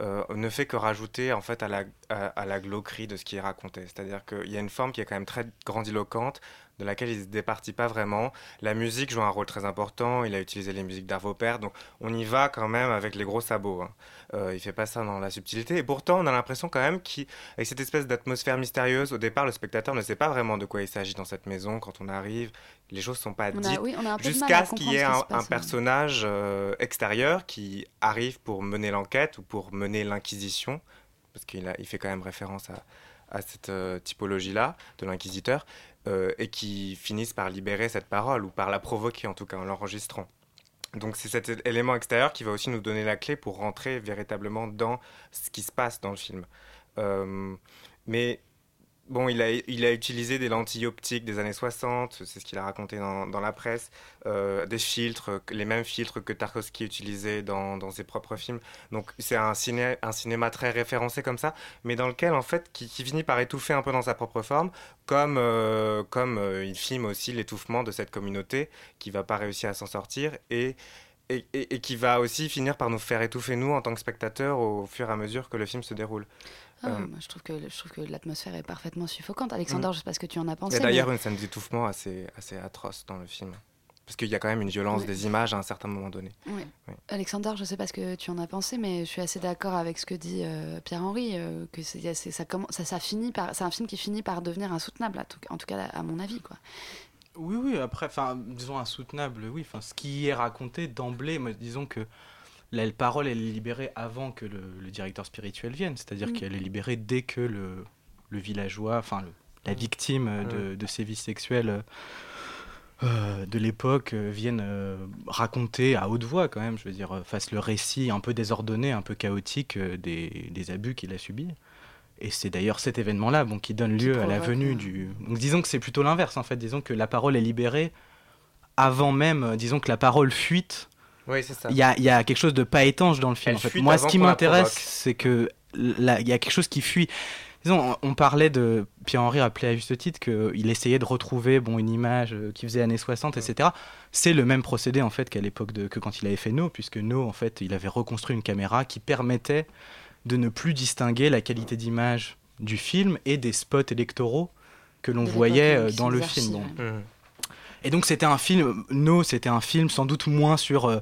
euh, ne fait que rajouter en fait à la, à, à la glauquerie de ce qui est raconté. C'est-à-dire qu'il y a une forme qui est quand même très grandiloquente, de laquelle il ne se départit pas vraiment. La musique joue un rôle très important, il a utilisé les musiques d'Arvo Pärt, donc on y va quand même avec les gros sabots. hein. Euh, il fait pas ça dans la subtilité, et pourtant on a l'impression quand même qu'avec cette espèce d'atmosphère mystérieuse, au départ le spectateur ne sait pas vraiment de quoi il s'agit dans cette maison quand on arrive, les choses sont pas dites, oui, jusqu'à ce qu'il y ait un, personnage euh, extérieur qui arrive pour mener l'enquête ou pour mener l'inquisition, parce qu'il il fait quand même référence à, à cette euh, typologie-là de l'inquisiteur, euh, et qui finissent par libérer cette parole, ou par la provoquer en tout cas en l'enregistrant. Donc c'est cet élément extérieur qui va aussi nous donner la clé pour rentrer véritablement dans ce qui se passe dans le film. Euh, mais bon, il a, il a utilisé des lentilles optiques des années 60, c'est ce qu'il a raconté dans, la presse, euh, des filtres, les mêmes filtres que Tarkovsky utilisait dans, ses propres films. Donc c'est un, un cinéma très référencé comme ça, mais dans lequel en fait, qui, finit par étouffer un peu dans sa propre forme, comme, euh, comme euh, il filme aussi l'étouffement de cette communauté qui va pas réussir à s'en sortir et, et- et qui va aussi finir par nous faire étouffer nous en tant que spectateurs au fur et à mesure que le film se déroule. Ah, Euh, moi, je trouve que je trouve que l'atmosphère est parfaitement suffocante. Alexander, Mm. je sais pas ce que tu en as Il pensé. y a d'ailleurs mais- une scène d'étouffement assez, assez atroce dans le film. Parce qu'il y a quand même une violence des images à un certain moment donné. Oui. Alexander, je sais pas ce que tu en as pensé, mais je suis assez d'accord avec ce que dit euh, Pierre-Henri, euh, que c'est, c'est- ça, commence, ça, ça finit par, c'est un film qui finit par devenir insoutenable, à tout- en tout cas à mon avis, quoi. Oui, oui, après, enfin, disons insoutenable, oui. Enfin, ce qui est raconté d'emblée, disons que la parole, elle est libérée avant que le, le directeur spirituel vienne. C'est-à-dire Mm. qu'elle est libérée dès que le, le villageois, enfin, la victime euh, de, de sévices sexuels euh, de l'époque euh, vienne euh, raconter à haute voix, quand même, je veux dire, euh, fasse le récit un peu désordonné, un peu chaotique des, des abus qu'il a subis. Et c'est d'ailleurs cet événement-là bon, qui donne lieu à la venue du. Donc disons que c'est plutôt l'inverse en fait. Disons que la parole est libérée avant même, disons que la parole fuite. Oui, c'est ça. Il y a, il y a quelque chose de pas étanche dans le film. En fait. Moi, ce qui m'intéresse, c'est que il y a quelque chose qui fuit. Disons, on on parlait de. Pierre-Henri rappelait à juste titre qu'il essayait de retrouver bon, une image euh, qui faisait années 60, etc. C'est le même procédé en fait qu'à l'époque de que quand il avait fait No, puisque No, en fait, il avait reconstruit une caméra qui permettait de ne plus distinguer la qualité d'image du film et des spots électoraux que l'on voyait euh, euh, dans le film. bon. Et donc c'était un film, No, c'était un film sans doute moins sur euh,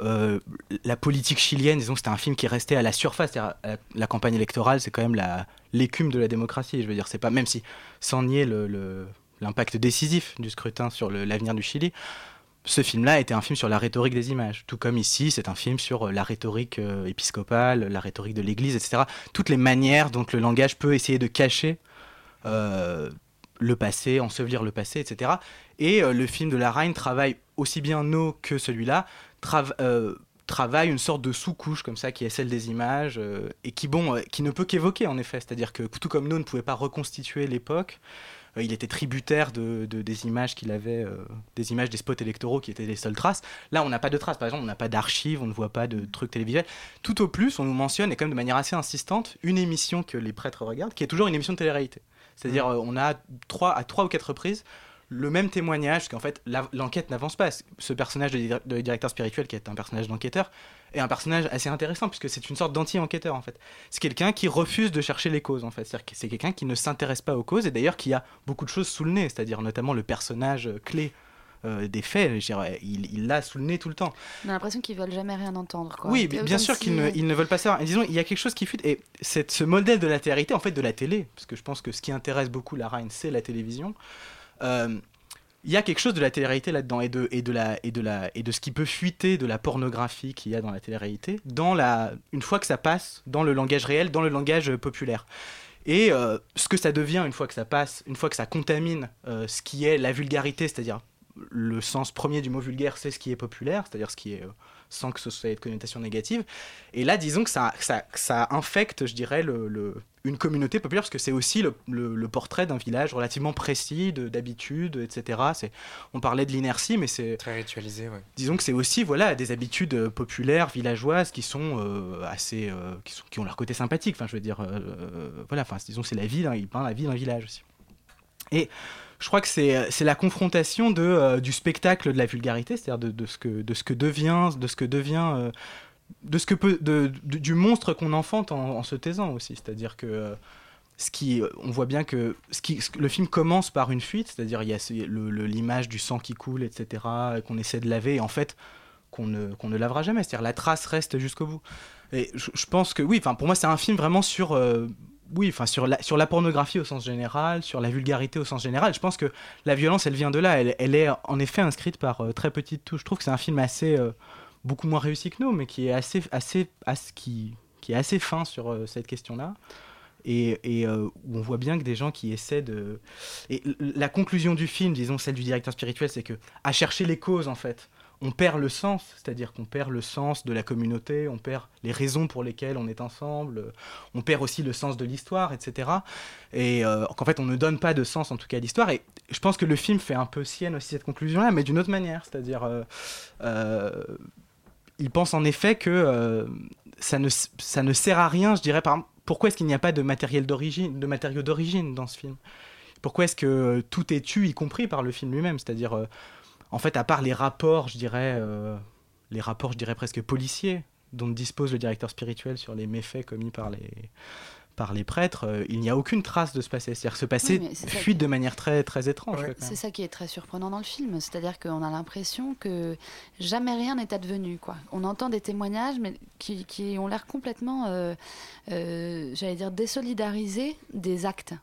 euh, la politique chilienne, disons c'était un film qui restait à la surface. C'est-à-dire, euh, La campagne électorale, c'est quand même la- l'écume de la démocratie. Je veux dire, c'est pas, même si, sans nier l'impact décisif du scrutin sur l'avenir du Chili, ce film-là était un film sur la rhétorique des images. Tout comme ici, c'est un film sur la rhétorique épiscopale, la rhétorique de l'Église, etc. Toutes les manières dont le langage peut essayer de cacher le passé, ensevelir le passé, etc. Et euh, le film de la Reine travaille aussi bien No que celui-là, euh, travaille une sorte de sous-couche comme ça qui est celle des images euh, et qui, bon, qui ne peut qu'évoquer en effet. C'est-à-dire que tout comme No ne pouvait pas reconstituer l'époque, il était tributaire de, de- des images qu'il avait, des images des spots électoraux qui étaient les seules traces. Là, on n'a pas de traces. Par exemple, on n'a pas d'archives, on ne voit pas de trucs télévisuels. Tout au plus, on nous mentionne, et quand même de manière assez insistante, une émission que les prêtres regardent, qui est toujours une émission de télé-réalité. C'est-à-dire, euh, on a trois, à trois ou quatre reprises le même témoignage, qu'en fait, l'enquête n'avance pas. Ce personnage de, de directeur spirituel, qui est un personnage d'enquêteur, est un personnage assez intéressant, puisque c'est une sorte d'anti-enquêteur, en fait. C'est quelqu'un qui refuse de chercher les causes, en fait. C'est-à-dire que c'est quelqu'un qui ne s'intéresse pas aux causes, et d'ailleurs qui a beaucoup de choses sous le nez, c'est-à-dire notamment le personnage clé euh, des faits, je dirais, il l'a sous le nez tout le temps. On a l'impression qu'ils veulent jamais rien entendre, quoi. Oui, bien sûr si- qu'ils ne, ils ne veulent pas savoir. Et disons, il y a quelque chose qui fuite. Et c'est ce modèle de la télé en fait, de la télé, parce que je pense que ce qui intéresse beaucoup la Reine, c'est la télévision. Euh, il y a quelque chose de la télé-réalité là-dedans et de, et, de la, et, de la, et de ce qui peut fuiter de la pornographie qu'il y a dans la télé-réalité, dans la, une fois que ça passe dans le langage réel, dans le langage euh, populaire. Et euh, ce que ça devient une fois que ça passe, une fois que ça contamine euh, ce qui est la vulgarité, c'est-à-dire le sens premier du mot vulgaire, c'est ce qui est populaire, c'est-à-dire ce qui est euh, sans que ce soit de connotation négative. Et là, disons que ça, ça, ça infecte, je dirais, le, le- une communauté populaire, parce que c'est aussi le, le- portrait d'un village relativement précis, de- d'habitudes, etc. C'est- On parlait de l'inertie, mais c'est... Très ritualisé, ouais. Disons que c'est aussi voilà, des habitudes euh, populaires, villageoises, qui sont euh, assez... euh, qui, sont, qui ont leur côté sympathique, enfin, je veux dire... voilà, enfin, disons que c'est la vie, d'un- il peint la vie d'un village aussi. Et je crois que c'est c'est la confrontation de, euh, du spectacle de la vulgarité, c'est-à-dire de, de ce que, de ce que devient, de ce que devient, euh, de ce que peut, de, du monstre qu'on enfante en, se taisant aussi. C'est-à-dire que euh, ce qui, on voit bien que, ce qui, le film commence par une fuite, c'est-à-dire il y a l'image du sang qui coule, etc., et qu'on essaie de laver, et en fait qu'on ne, qu'on ne lavera jamais. C'est-à-dire la trace reste jusqu'au bout. Et je, pense que oui, pour moi c'est un film vraiment sur euh, oui, enfin sur la, sur la pornographie au sens général, sur la vulgarité au sens général. Je pense que la violence, elle vient de là. Elle, est en effet inscrite par euh, très petites touches. Je trouve que c'est un film assez euh, beaucoup moins réussi que nous, mais qui est assez assez, qui, qui est assez fin sur euh, cette question-là. Et, et, où on voit bien que des gens qui essaient de. Et la conclusion du film, disons celle du directeur spirituel, c'est que à chercher les causes en fait, on perd le sens, c'est-à-dire qu'on perd le sens de la communauté, on perd les raisons pour lesquelles on est ensemble, on perd aussi le sens de l'histoire, etc. Et euh, qu'en fait on ne donne pas de sens en tout cas à l'histoire. Et je pense que le film fait un peu sienne aussi cette conclusion-là, mais d'une autre manière, c'est-à-dire euh, euh, il pense en effet que ça, ne, sert à rien, je dirais, pourquoi est-ce qu'il n'y a pas de matériel d'origine, de matériaux d'origine dans ce film? Pourquoi est-ce que tout est tu, y compris par le film lui-même? C'est-à-dire, en fait, à part les rapports, je dirais, euh, les rapports, je dirais presque policiers, dont dispose le directeur spirituel sur les méfaits commis par les, par les prêtres, euh, il n'y a aucune trace de ce passé. C'est-à-dire que ce passé Oui, fuite de manière très, très étrange. C'est ça qui est très surprenant dans le film, c'est-à-dire qu'on a l'impression que jamais rien n'est advenu. Quoi. On entend des témoignages, mais qui, qui ont l'air complètement, euh, euh, j'allais dire, désolidarisés des actes.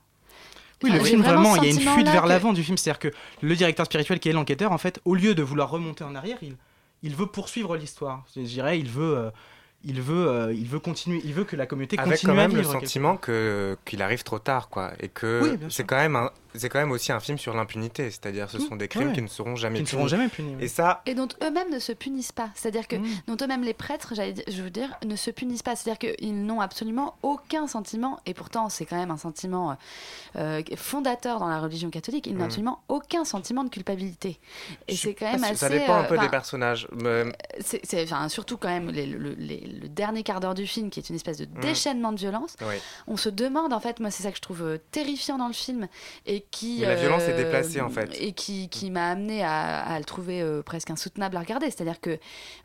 Oui, le j'ai film, vraiment il y a une fuite vers que- l'avant du film. C'est-à-dire que le directeur spirituel, qui est l'enquêteur, en fait, au lieu de vouloir remonter en arrière, il, il veut poursuivre l'histoire. Je dirais, il veut, euh, il veut, euh, il veut continuer, il veut que la communauté Avec continue quand même à le sentiment que qu'il arrive trop tard, quoi, et que Oui, c'est quand même un- c'est quand même aussi un film sur l'impunité, c'est-à-dire ce Mmh, sont des crimes ouais. qui ne seront jamais Qui ne punis. seront jamais punis, ouais. Et ça, Et dont eux-mêmes ne se punissent pas. C'est-à-dire que Mm. dont eux-mêmes les prêtres, j'allais dire- je veux dire, ne se punissent pas. C'est-à-dire qu'ils n'ont absolument aucun sentiment, et pourtant c'est quand même un sentiment euh, fondateur dans la religion catholique, ils n'ont Mm. absolument aucun sentiment de culpabilité. Et c'est quand même ça, assez... ça dépend un euh, peu des enfin, personnages. mais- c'est, c'est- enfin, surtout quand même les- le, les- le dernier quart d'heure du film qui est une espèce de Mm. déchaînement de violence. Oui. On se demande en fait, moi c'est ça que je trouve euh, terrifiant dans le film et qui Mais la violence est euh, déplacée, en fait. et qui, qui m'a amené à, à le trouver euh, presque insoutenable à regarder. C'est-à-dire que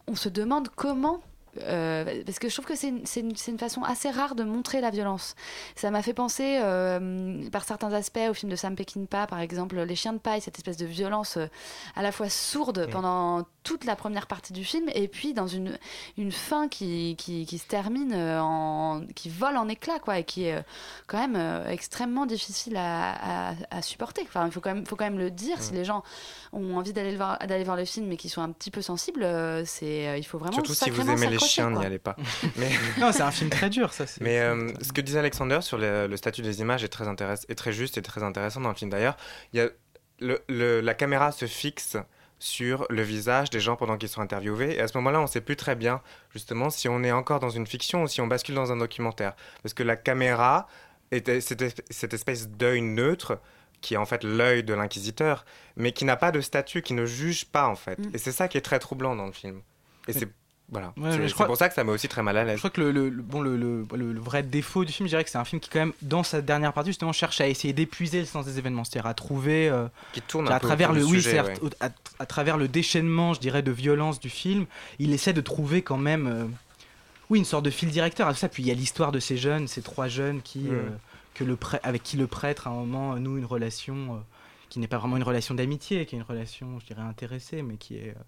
on se demande comment. Euh, parce que je trouve que c'est une, façon assez rare de montrer la violence. Ça m'a fait penser, euh, par certains aspects, au film de Sam Peckinpah, par exemple, Les Chiens de paille, cette espèce de violence euh, à la fois sourde Mm. pendant toute la première partie du film, et puis dans une, une fin qui, qui, qui se termine en. qui vole en éclats, quoi, et qui est quand même extrêmement difficile à, à- à supporter. Enfin, il faut quand même, faut quand même le dire, si Mm. les gens ont envie d'aller le voir, voir le film, mais qui sont un petit peu sensibles, c'est, il faut vraiment Surtout si vous aimez les quoi. n'y allez pas. Mais... Non, c'est un film très dur, ça. c'est- Mais euh, ce que disait Alexander sur le, le statut des images est très, intéress- est très juste et très intéressant dans le film d'ailleurs. Il y a le- le- la caméra se fixe sur le visage des gens pendant qu'ils sont interviewés. Et à ce moment-là, on ne sait plus très bien, justement, si on est encore dans une fiction ou si on bascule dans un documentaire. Parce que la caméra cette, esp- cette espèce d'œil neutre qui est en fait l'œil de l'inquisiteur, mais qui n'a pas de statut, qui ne juge pas en fait. Mm. Et c'est ça qui est très troublant dans le film. Et c'est voilà. Ouais, C'est- crois- pour ça que ça met aussi très mal à l'aise. Je crois que le, le- le- bon, le, vrai défaut du film, je dirais que c'est un film qui, quand même, dans sa dernière partie, justement, cherche à essayer d'épuiser le sens des événements, c'est-à-dire à trouver. euh, Qui tourne à un peu travers le, oui, sujet, ouais. à, à travers le déchaînement, je dirais, de violence du film, il essaie de trouver quand même, euh, oui, une sorte de fil directeur à tout ça. Puis il y a l'histoire de ces jeunes, ces trois jeunes qui, Mm. euh, que le avec qui le prêtre, à un moment, noue une relation. Qui n'est pas vraiment une relation d'amitié, qui est une relation, je dirais, intéressée, mais qui est... euh,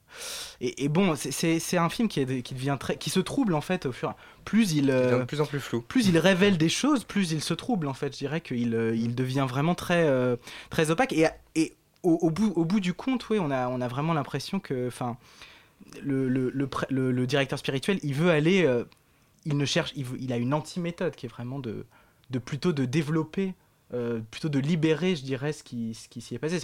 Et, et bon, c'est- un film qui, est, qui devient très... qui se trouble, en fait, au fur et à Plus il... euh, de plus en plus flou. Plus il révèle des choses, plus il se trouble, en fait. Je dirais qu'il euh, il devient vraiment très, très opaque. Et, et au, au bout, au bout du compte, oui, on a, on a vraiment l'impression que... Enfin, le, le, le, directeur spirituel, il veut aller... euh, il ne cherche... Il, il a une anti-méthode qui est vraiment de, de plutôt de développer euh, plutôt de libérer, je dirais, ce qui, ce qui s'y est passé.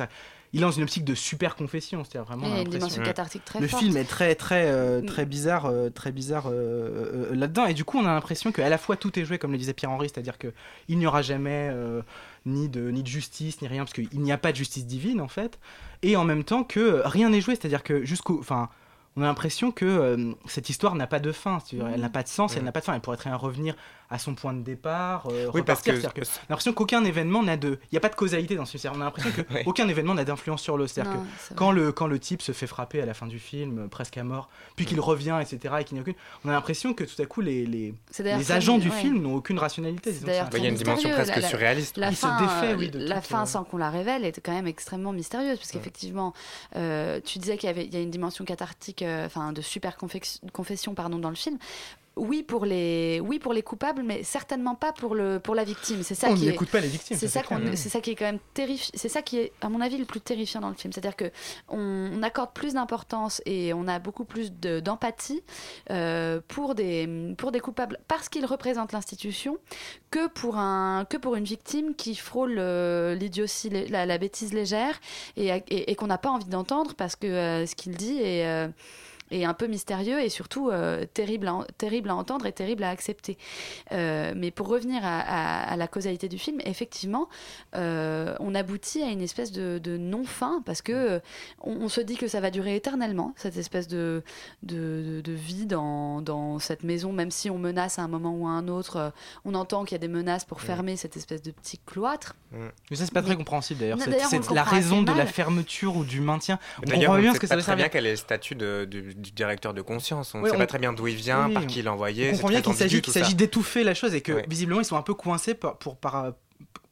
Il est dans une optique de super confession, c'est-à-dire vraiment. Et il y a une dimension cathartique très Le forte. film est très très euh, Mm. très bizarre, euh, très bizarre euh, euh, là-dedans, et du coup on a l'impression qu'à la fois tout est joué, comme le disait Pierre-Henri, c'est-à-dire que il n'y aura jamais euh, ni de ni de justice ni rien, parce qu'il n'y a pas de justice divine en fait, et en même temps que rien n'est joué, c'est-à-dire que jusqu'au, enfin. On a l'impression que euh, cette histoire n'a pas de fin, elle n'a pas de sens, elle Mm. n'a pas de fin. Elle pourrait très bien revenir à son point de départ, euh, Oui, parce que- que on a l'impression qu'aucun événement n'a de, il n'y a pas de causalité dans ce film. On a l'impression Ouais. qu'aucun événement n'a d'influence sur l'autre. C'est-à-dire que quand le quand le type se fait frapper à la fin du film, euh, presque à mort, puis qu'il revient, etc., et qu'il n'y a aucune, on a l'impression que tout à coup les les, agents du ouais. film n'ont aucune rationalité. C'est disons, d'ailleurs c'est un- très mystérieux. La- la- La Il se fin, défait, euh, oui, de la toute, fin euh, sans qu'on la révèle est quand même extrêmement mystérieuse, parce qu'effectivement, euh, tu disais qu'il y avait il y a une dimension cathartique, enfin de super confession pardon dans le film. Oui pour les oui pour les coupables, mais certainement pas pour le pour la victime. C'est ça On qui est- n'écoute pas les victimes, C'est ça, ça c'est ça qui est quand même terrifiant. C'est ça qui est à mon avis le plus terrifiant dans le film. C'est-à-dire que on, on accorde plus d'importance et on a beaucoup plus de- d'empathie euh, pour des pour des coupables parce qu'ils représentent l'institution que pour un que pour une victime qui frôle euh, l'idiotie, la, la bêtise légère et, et- et qu'on n'a pas envie d'entendre parce que euh, ce qu'il dit est est un peu mystérieux et surtout euh, terrible, à, terrible à entendre et terrible à accepter. Euh, mais pour revenir à, à- à la causalité du film, effectivement, euh, on aboutit à une espèce de, de non-fin parce que euh, on, on se dit que ça va durer éternellement, cette espèce de, de, de- de vie dans, dans cette maison, même si on menace à un moment ou à un autre, euh, on entend qu'il y a des menaces pour fermer cette espèce de petit cloître. Mais ça c'est pas très compréhensible d'ailleurs. C'est- la raison de la fermeture ou du maintien. On D'ailleurs, comprend bien que ça très servir. bien quel est le statut de- du, du directeur de conscience. On ne sait on- pas très bien d'où il vient, Oui, par qui il envoyé. On c'est comprend bien qu'il s'agit d'étouffer la chose et que visiblement ils sont un peu coincés pour, pour, par-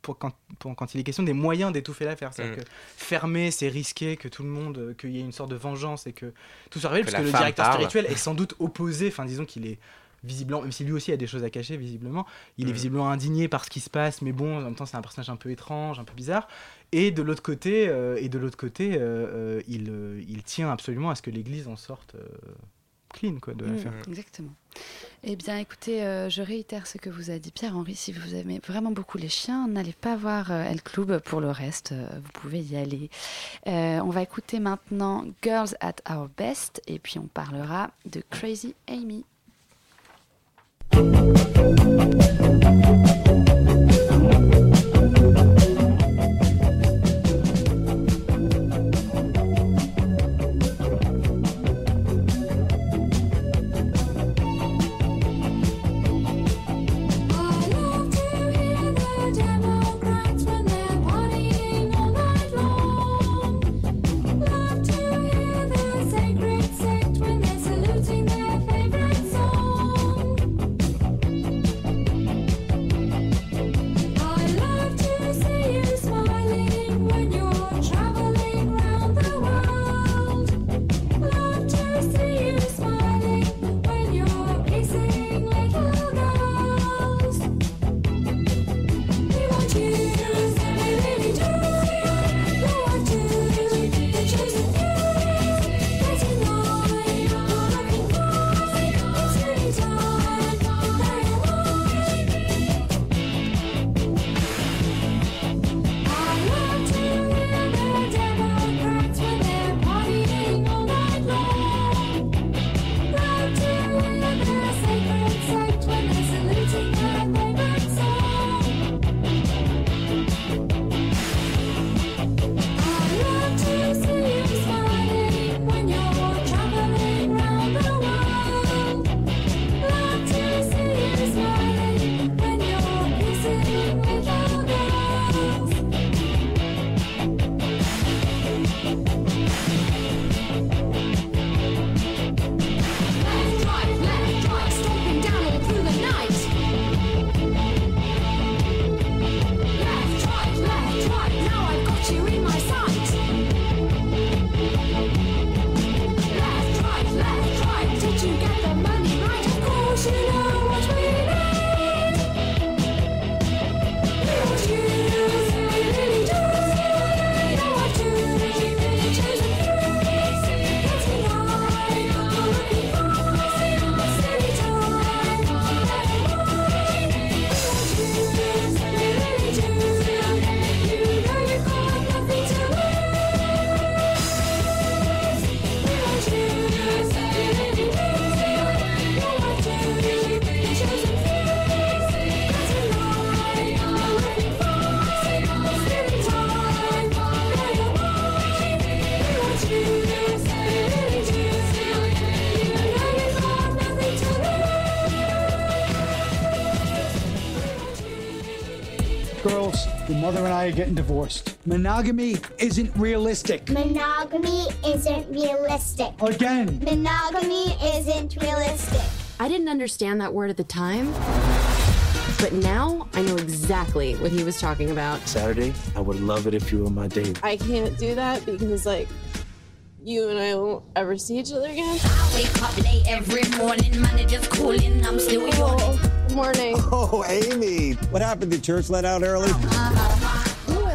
pour quand, pour quand il est question des moyens d'étouffer l'affaire. C'est-à-dire Mm. que fermer, c'est risqué, que tout le monde, qu'il y ait une sorte de vengeance et que tout soit révélé, Que parce que le directeur parle. spirituel est sans doute opposé, enfin disons qu'il est visiblement, même si lui aussi a des choses à cacher visiblement, il est Mm. visiblement indigné par ce qui se passe, mais bon, en même temps c'est un personnage un peu étrange, un peu bizarre. Et de l'autre côté, euh, et de l'autre côté, euh, euh, il, il tient absolument à ce que l'Église en sorte euh, clean quoi de Mm, l'affaire. exactement. Eh bien, écoutez, euh, je réitère ce que vous a dit Pierre-Henri. Si vous aimez vraiment beaucoup les chiens, n'allez pas voir euh, El Club. Pour le reste, euh, vous pouvez y aller. Euh, on va écouter maintenant Girls at Our Best et puis on parlera de Crazy Amy. thank you mother and I are getting divorced. Monogamy isn't realistic. Monogamy isn't realistic. Again. Monogamy isn't realistic. I didn't understand that word at the time, but now I know exactly what he was talking about. Saturday, I would love it if you were my date. I can't do that because, like, you and I won't ever see each other again. I Wake up late every morning, manager's calling, I'm still yawning. Good morning. Oh, Amy. What happened? Did church let out early? Uh,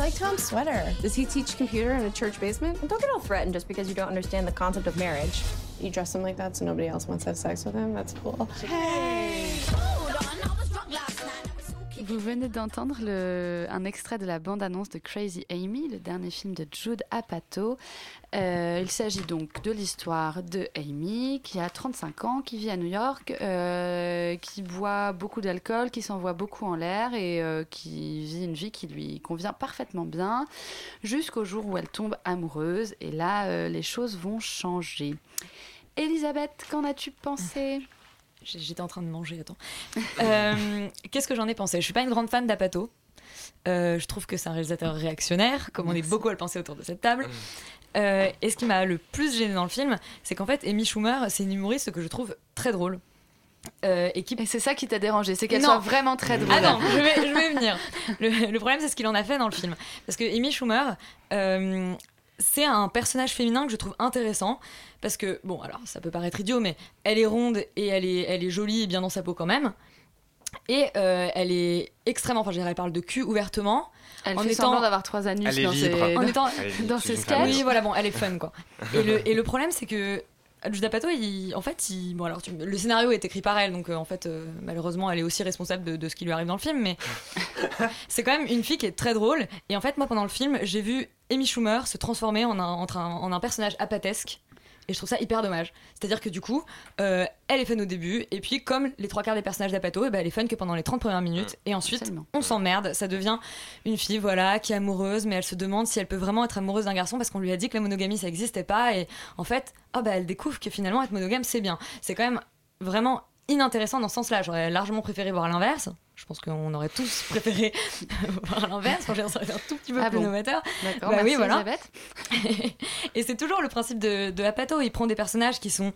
Ooh, I like Tom's sweater. Does he teach computer in a church basement? Don't get all threatened just because you don't understand the concept of marriage. You dress him like that so nobody else wants to have sex with him? That's cool. Hey! Vous venez d'entendre un extrait de la bande-annonce de Crazy Amy, le dernier film de Jude Apatow. Euh, il s'agit donc de l'histoire de Amy, qui a 35 ans, qui vit à New York, euh, qui boit beaucoup d'alcool, qui s'envoie beaucoup en l'air et euh, qui vit une vie qui lui convient parfaitement bien, jusqu'au jour où elle tombe amoureuse. Et là, les choses vont changer. Elisabeth, qu'en as-tu pensé? J'étais en train de manger, attends. Euh, Qu'est-ce que j'en ai pensé? Je suis pas une grande fan d'Apato. Euh, je trouve que c'est un réalisateur réactionnaire, comme on est beaucoup à le penser autour de cette table. Euh, et ce qui m'a le plus gêné dans le film, c'est qu'en fait, Amy Schumer, c'est une humoriste que je trouve très drôle. Euh, et, qui... c'est ça qui t'a dérangé, c'est qu'elle Non. soit vraiment très drôle. Ah non, je vais, je vais venir. Le, le problème, c'est ce qu'il en a fait dans le film. Parce que Amy Schumer, euh, c'est un personnage féminin que je trouve intéressant. Parce que, bon, alors ça peut paraître idiot, mais elle est ronde et elle est, elle est jolie et bien dans sa peau quand même. Et euh, elle est extrêmement, enfin je dirais, elle parle de cul ouvertement. Elle en fait étant- d'avoir trois anus Elle est dans libre. ses, En étant- dans, Elle est dans libre, ses sketchs. Oui, voilà, bon, elle est fun, quoi. Et le, et le problème, c'est que Judah Pato, il, en fait, il, bon, alors, tu- le scénario est écrit par elle, donc euh, en fait, euh, malheureusement, elle est aussi responsable de, de ce qui lui arrive dans le film, mais c'est quand même une fille qui est très drôle. Et en fait, moi, pendant le film, j'ai vu Amy Schumer se transformer en un, entre un- en un personnage apatesque. Et je trouve ça hyper dommage. C'est-à-dire que du coup, euh, elle est fun au début, et puis comme les trois quarts des personnages d'Apato, eh ben, elle est fun que pendant les 30 premières minutes, et ensuite on s'emmerde, ça devient une fille voilà qui est amoureuse, mais elle se demande si elle peut vraiment être amoureuse d'un garçon parce qu'on lui a dit que la monogamie ça n'existait pas, et en fait, oh bah, elle découvre que finalement être monogame c'est bien. C'est quand même vraiment inintéressant dans ce sens-là. J'aurais largement préféré voir l'inverse. Je pense qu'on aurait tous préféré voir l'inverse. Dire, ça aurait été un tout petit peu Ah plus bon novateur. D'accord, Bah oui, voilà. Et c'est toujours le principe de, de Apato. Il prend des personnages qui sont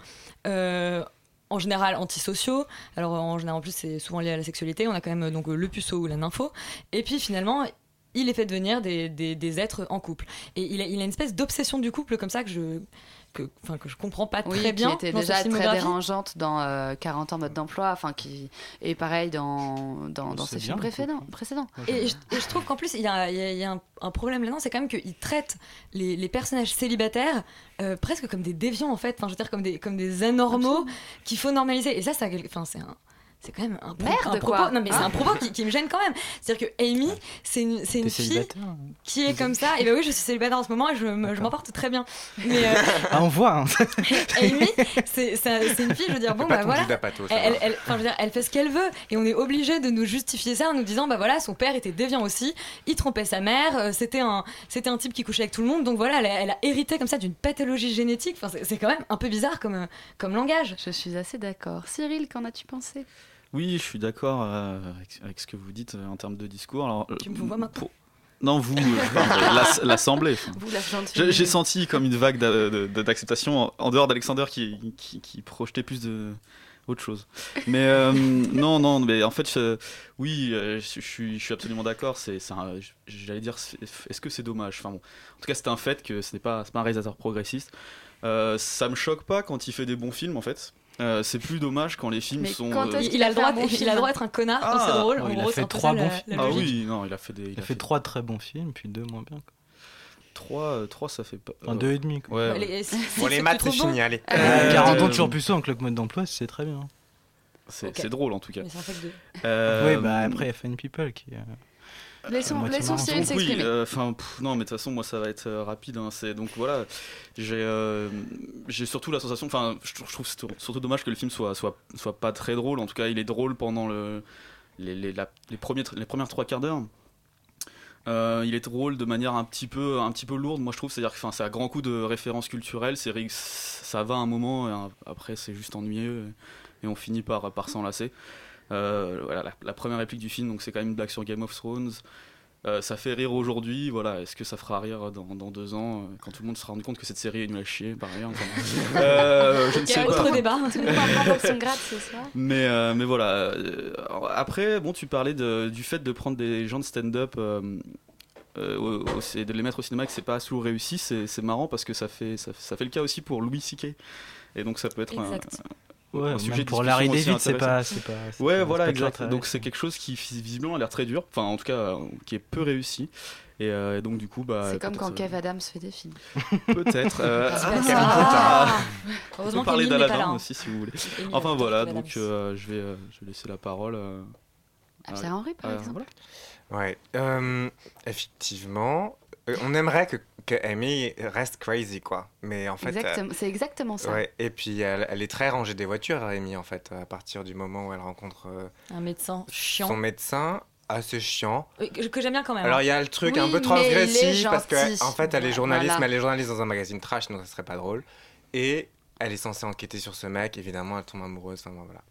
euh, en général antisociaux. Alors en général, en plus, c'est souvent lié à la sexualité. On a quand même donc le puceau ou la nympho. Et puis finalement. Il les fait devenir des, des, des êtres en couple. Et il a, il a une espèce d'obsession du couple comme ça que je, que, enfin, que je comprends pas Oui, très bien. qui était déjà très dérangeante dans euh, 40 ans mode d'emploi, enfin qui est pareil dans, dans, dans ses films précédents. précédents. Et je, et je trouve qu'en plus, il y a, il y a- y a un, un problème là-dedans, c'est quand même qu'il traite les, les personnages célibataires euh, presque comme des déviants en fait, enfin je veux dire comme des, comme des anormaux qu'il faut normaliser. Et ça, ça enfin, c'est un. C'est quand même un, pro- Merde, un propos. quoi. Non mais c'est Ah. un propos qui, qui me gêne quand même. C'est-à-dire que Amy, c'est une, c'est une fille célibataire qui est comme ça. Et ben oui, je suis célibataire en ce moment et je, me- je m'en porte très bien. Mais euh, Ah, on voit. hein. Amy, c'est c'est- c'est une fille, je veux dire, bon, bah voilà. Pato, elle, elle- enfin, je veux dire, elle fait ce qu'elle veut et on est obligé de nous justifier ça en nous disant, bah voilà, son père était déviant aussi, il trompait sa mère, euh, c'était un, c'était un type qui couchait avec tout le monde, donc voilà, elle a, elle a hérité comme ça d'une pathologie génétique. Enfin, c'est- c'est quand même un peu bizarre comme, euh, comme langage. Je suis assez d'accord. Cyril, qu'en as-tu pensé? Oui, je suis d'accord euh, avec, avec ce que vous dites euh, en termes de discours. Alors, euh, Tu me vois maintenant pour- Non, vous, l'Assemblée. J'ai senti comme une vague d'acceptation en- dehors d'Alexander qui, qui, qui projetait plus de autre chose. Mais euh, non, non, mais en fait, je- oui, je, je suis, je suis absolument d'accord. C'est, j'allais dire, est-ce que c'est dommage? Enfin bon, en tout cas, c'est un fait que ce n'est pas, pas un réalisateur progressiste. Euh, ça me choque pas quand il fait des bons films, en fait. Euh, c'est plus dommage quand les films Mais sont. quand euh, qu'il a le droit, il a le droit d'être un connard quand c'est drôle. Bon, en il a gros, fait un peu trois bons films. Ah oui, non, il a fait des. Il a fait trois très bons films, puis deux moins bien. quoi. 3, 3 ça fait pas. Enfin, deux et demi. Quoi. Ouais. Ouais, les- si- si Bon, les c'est maths, c'est bon. fini, allez. Euh, Euh, 40 ans euh, toujours plus avec le mode d'emploi, c'est très bien. C'est, Ok. c'est drôle en tout cas. Mais c'est un fait de- Euh, Oui, bah après, il y a Fine People qui. Laissons. Cyril s'exprimer. euh, enfin, non, mais de toute façon, moi, ça va être euh, rapide. hein, c'est donc voilà, j'ai, euh, j'ai surtout la sensation, enfin, je, trouve- je trouve surtout, dommage que le film soit, soit, soit pas très drôle. En tout cas, il est drôle pendant le, les, les, la- les premiers, les premières trois quarts d'heure. Euh, il est drôle de manière un petit peu, un petit peu lourde, moi je trouve. C'est-à-dire que enfin, c'est à grand coup de références culturelles. C'est rig- ça va un moment, et un- après c'est juste ennuyeux et on finit par, par s'enlacer. Euh, voilà, la, la première réplique du film, donc c'est quand même une blague sur Game of Thrones. Euh, ça fait rire aujourd'hui, voilà. Est-ce que ça fera rire dans, dans deux ans, euh, quand tout le monde se rendu compte que cette série est nulle à chier, par ailleurs enfin, euh, Je ne Il y sais a autre débat. Tout le monde grade ce soir. Mais, mais voilà. après, bon, tu parlais de- du fait de prendre des gens de stand-up et de les mettre au cinéma que c'est pas toujours réussi. C'est marrant parce que ça fait, ça, ça fait le cas aussi pour Louis C.K. Et donc ça peut être un. Ouais, un sujet pour Larry David, c'est pas- c'est pas- Ouais, pas- voilà, pas exact. très Donc c'est quelque chose qui visiblement a l'air très dur. Enfin, en tout cas, euh, qui est peu réussi. Et, euh, et donc du coup, bah. C'est comme quand euh, Kev Adams fait des films. Peut-être. euh, Ah, ah. Ah. On peut parler d'Aladin hein. aussi si vous voulez. Enfin voilà, donc euh, je, vais, euh, je vais laisser la parole. euh, À Pierre-Henri, par exemple. voilà. Ouais, euh, effectivement, euh, on aimerait que, que Amy reste crazy, quoi. Mais en fait. Exactement, euh, c'est exactement ça. Ouais, et puis elle, elle est très rangée des voitures, Amy, en fait, à partir du moment où elle rencontre euh, Un médecin chiant. son médecin, assez chiant. Euh, Que, que j'aime bien quand même. Alors hein. il y a le truc un peu transgressif parce gentil. que en fait elle est journaliste Voilà. mais elle est journaliste dans un magazine trash donc ça serait pas drôle et elle est censée enquêter sur ce mec évidemment elle tombe amoureuse enfin voilà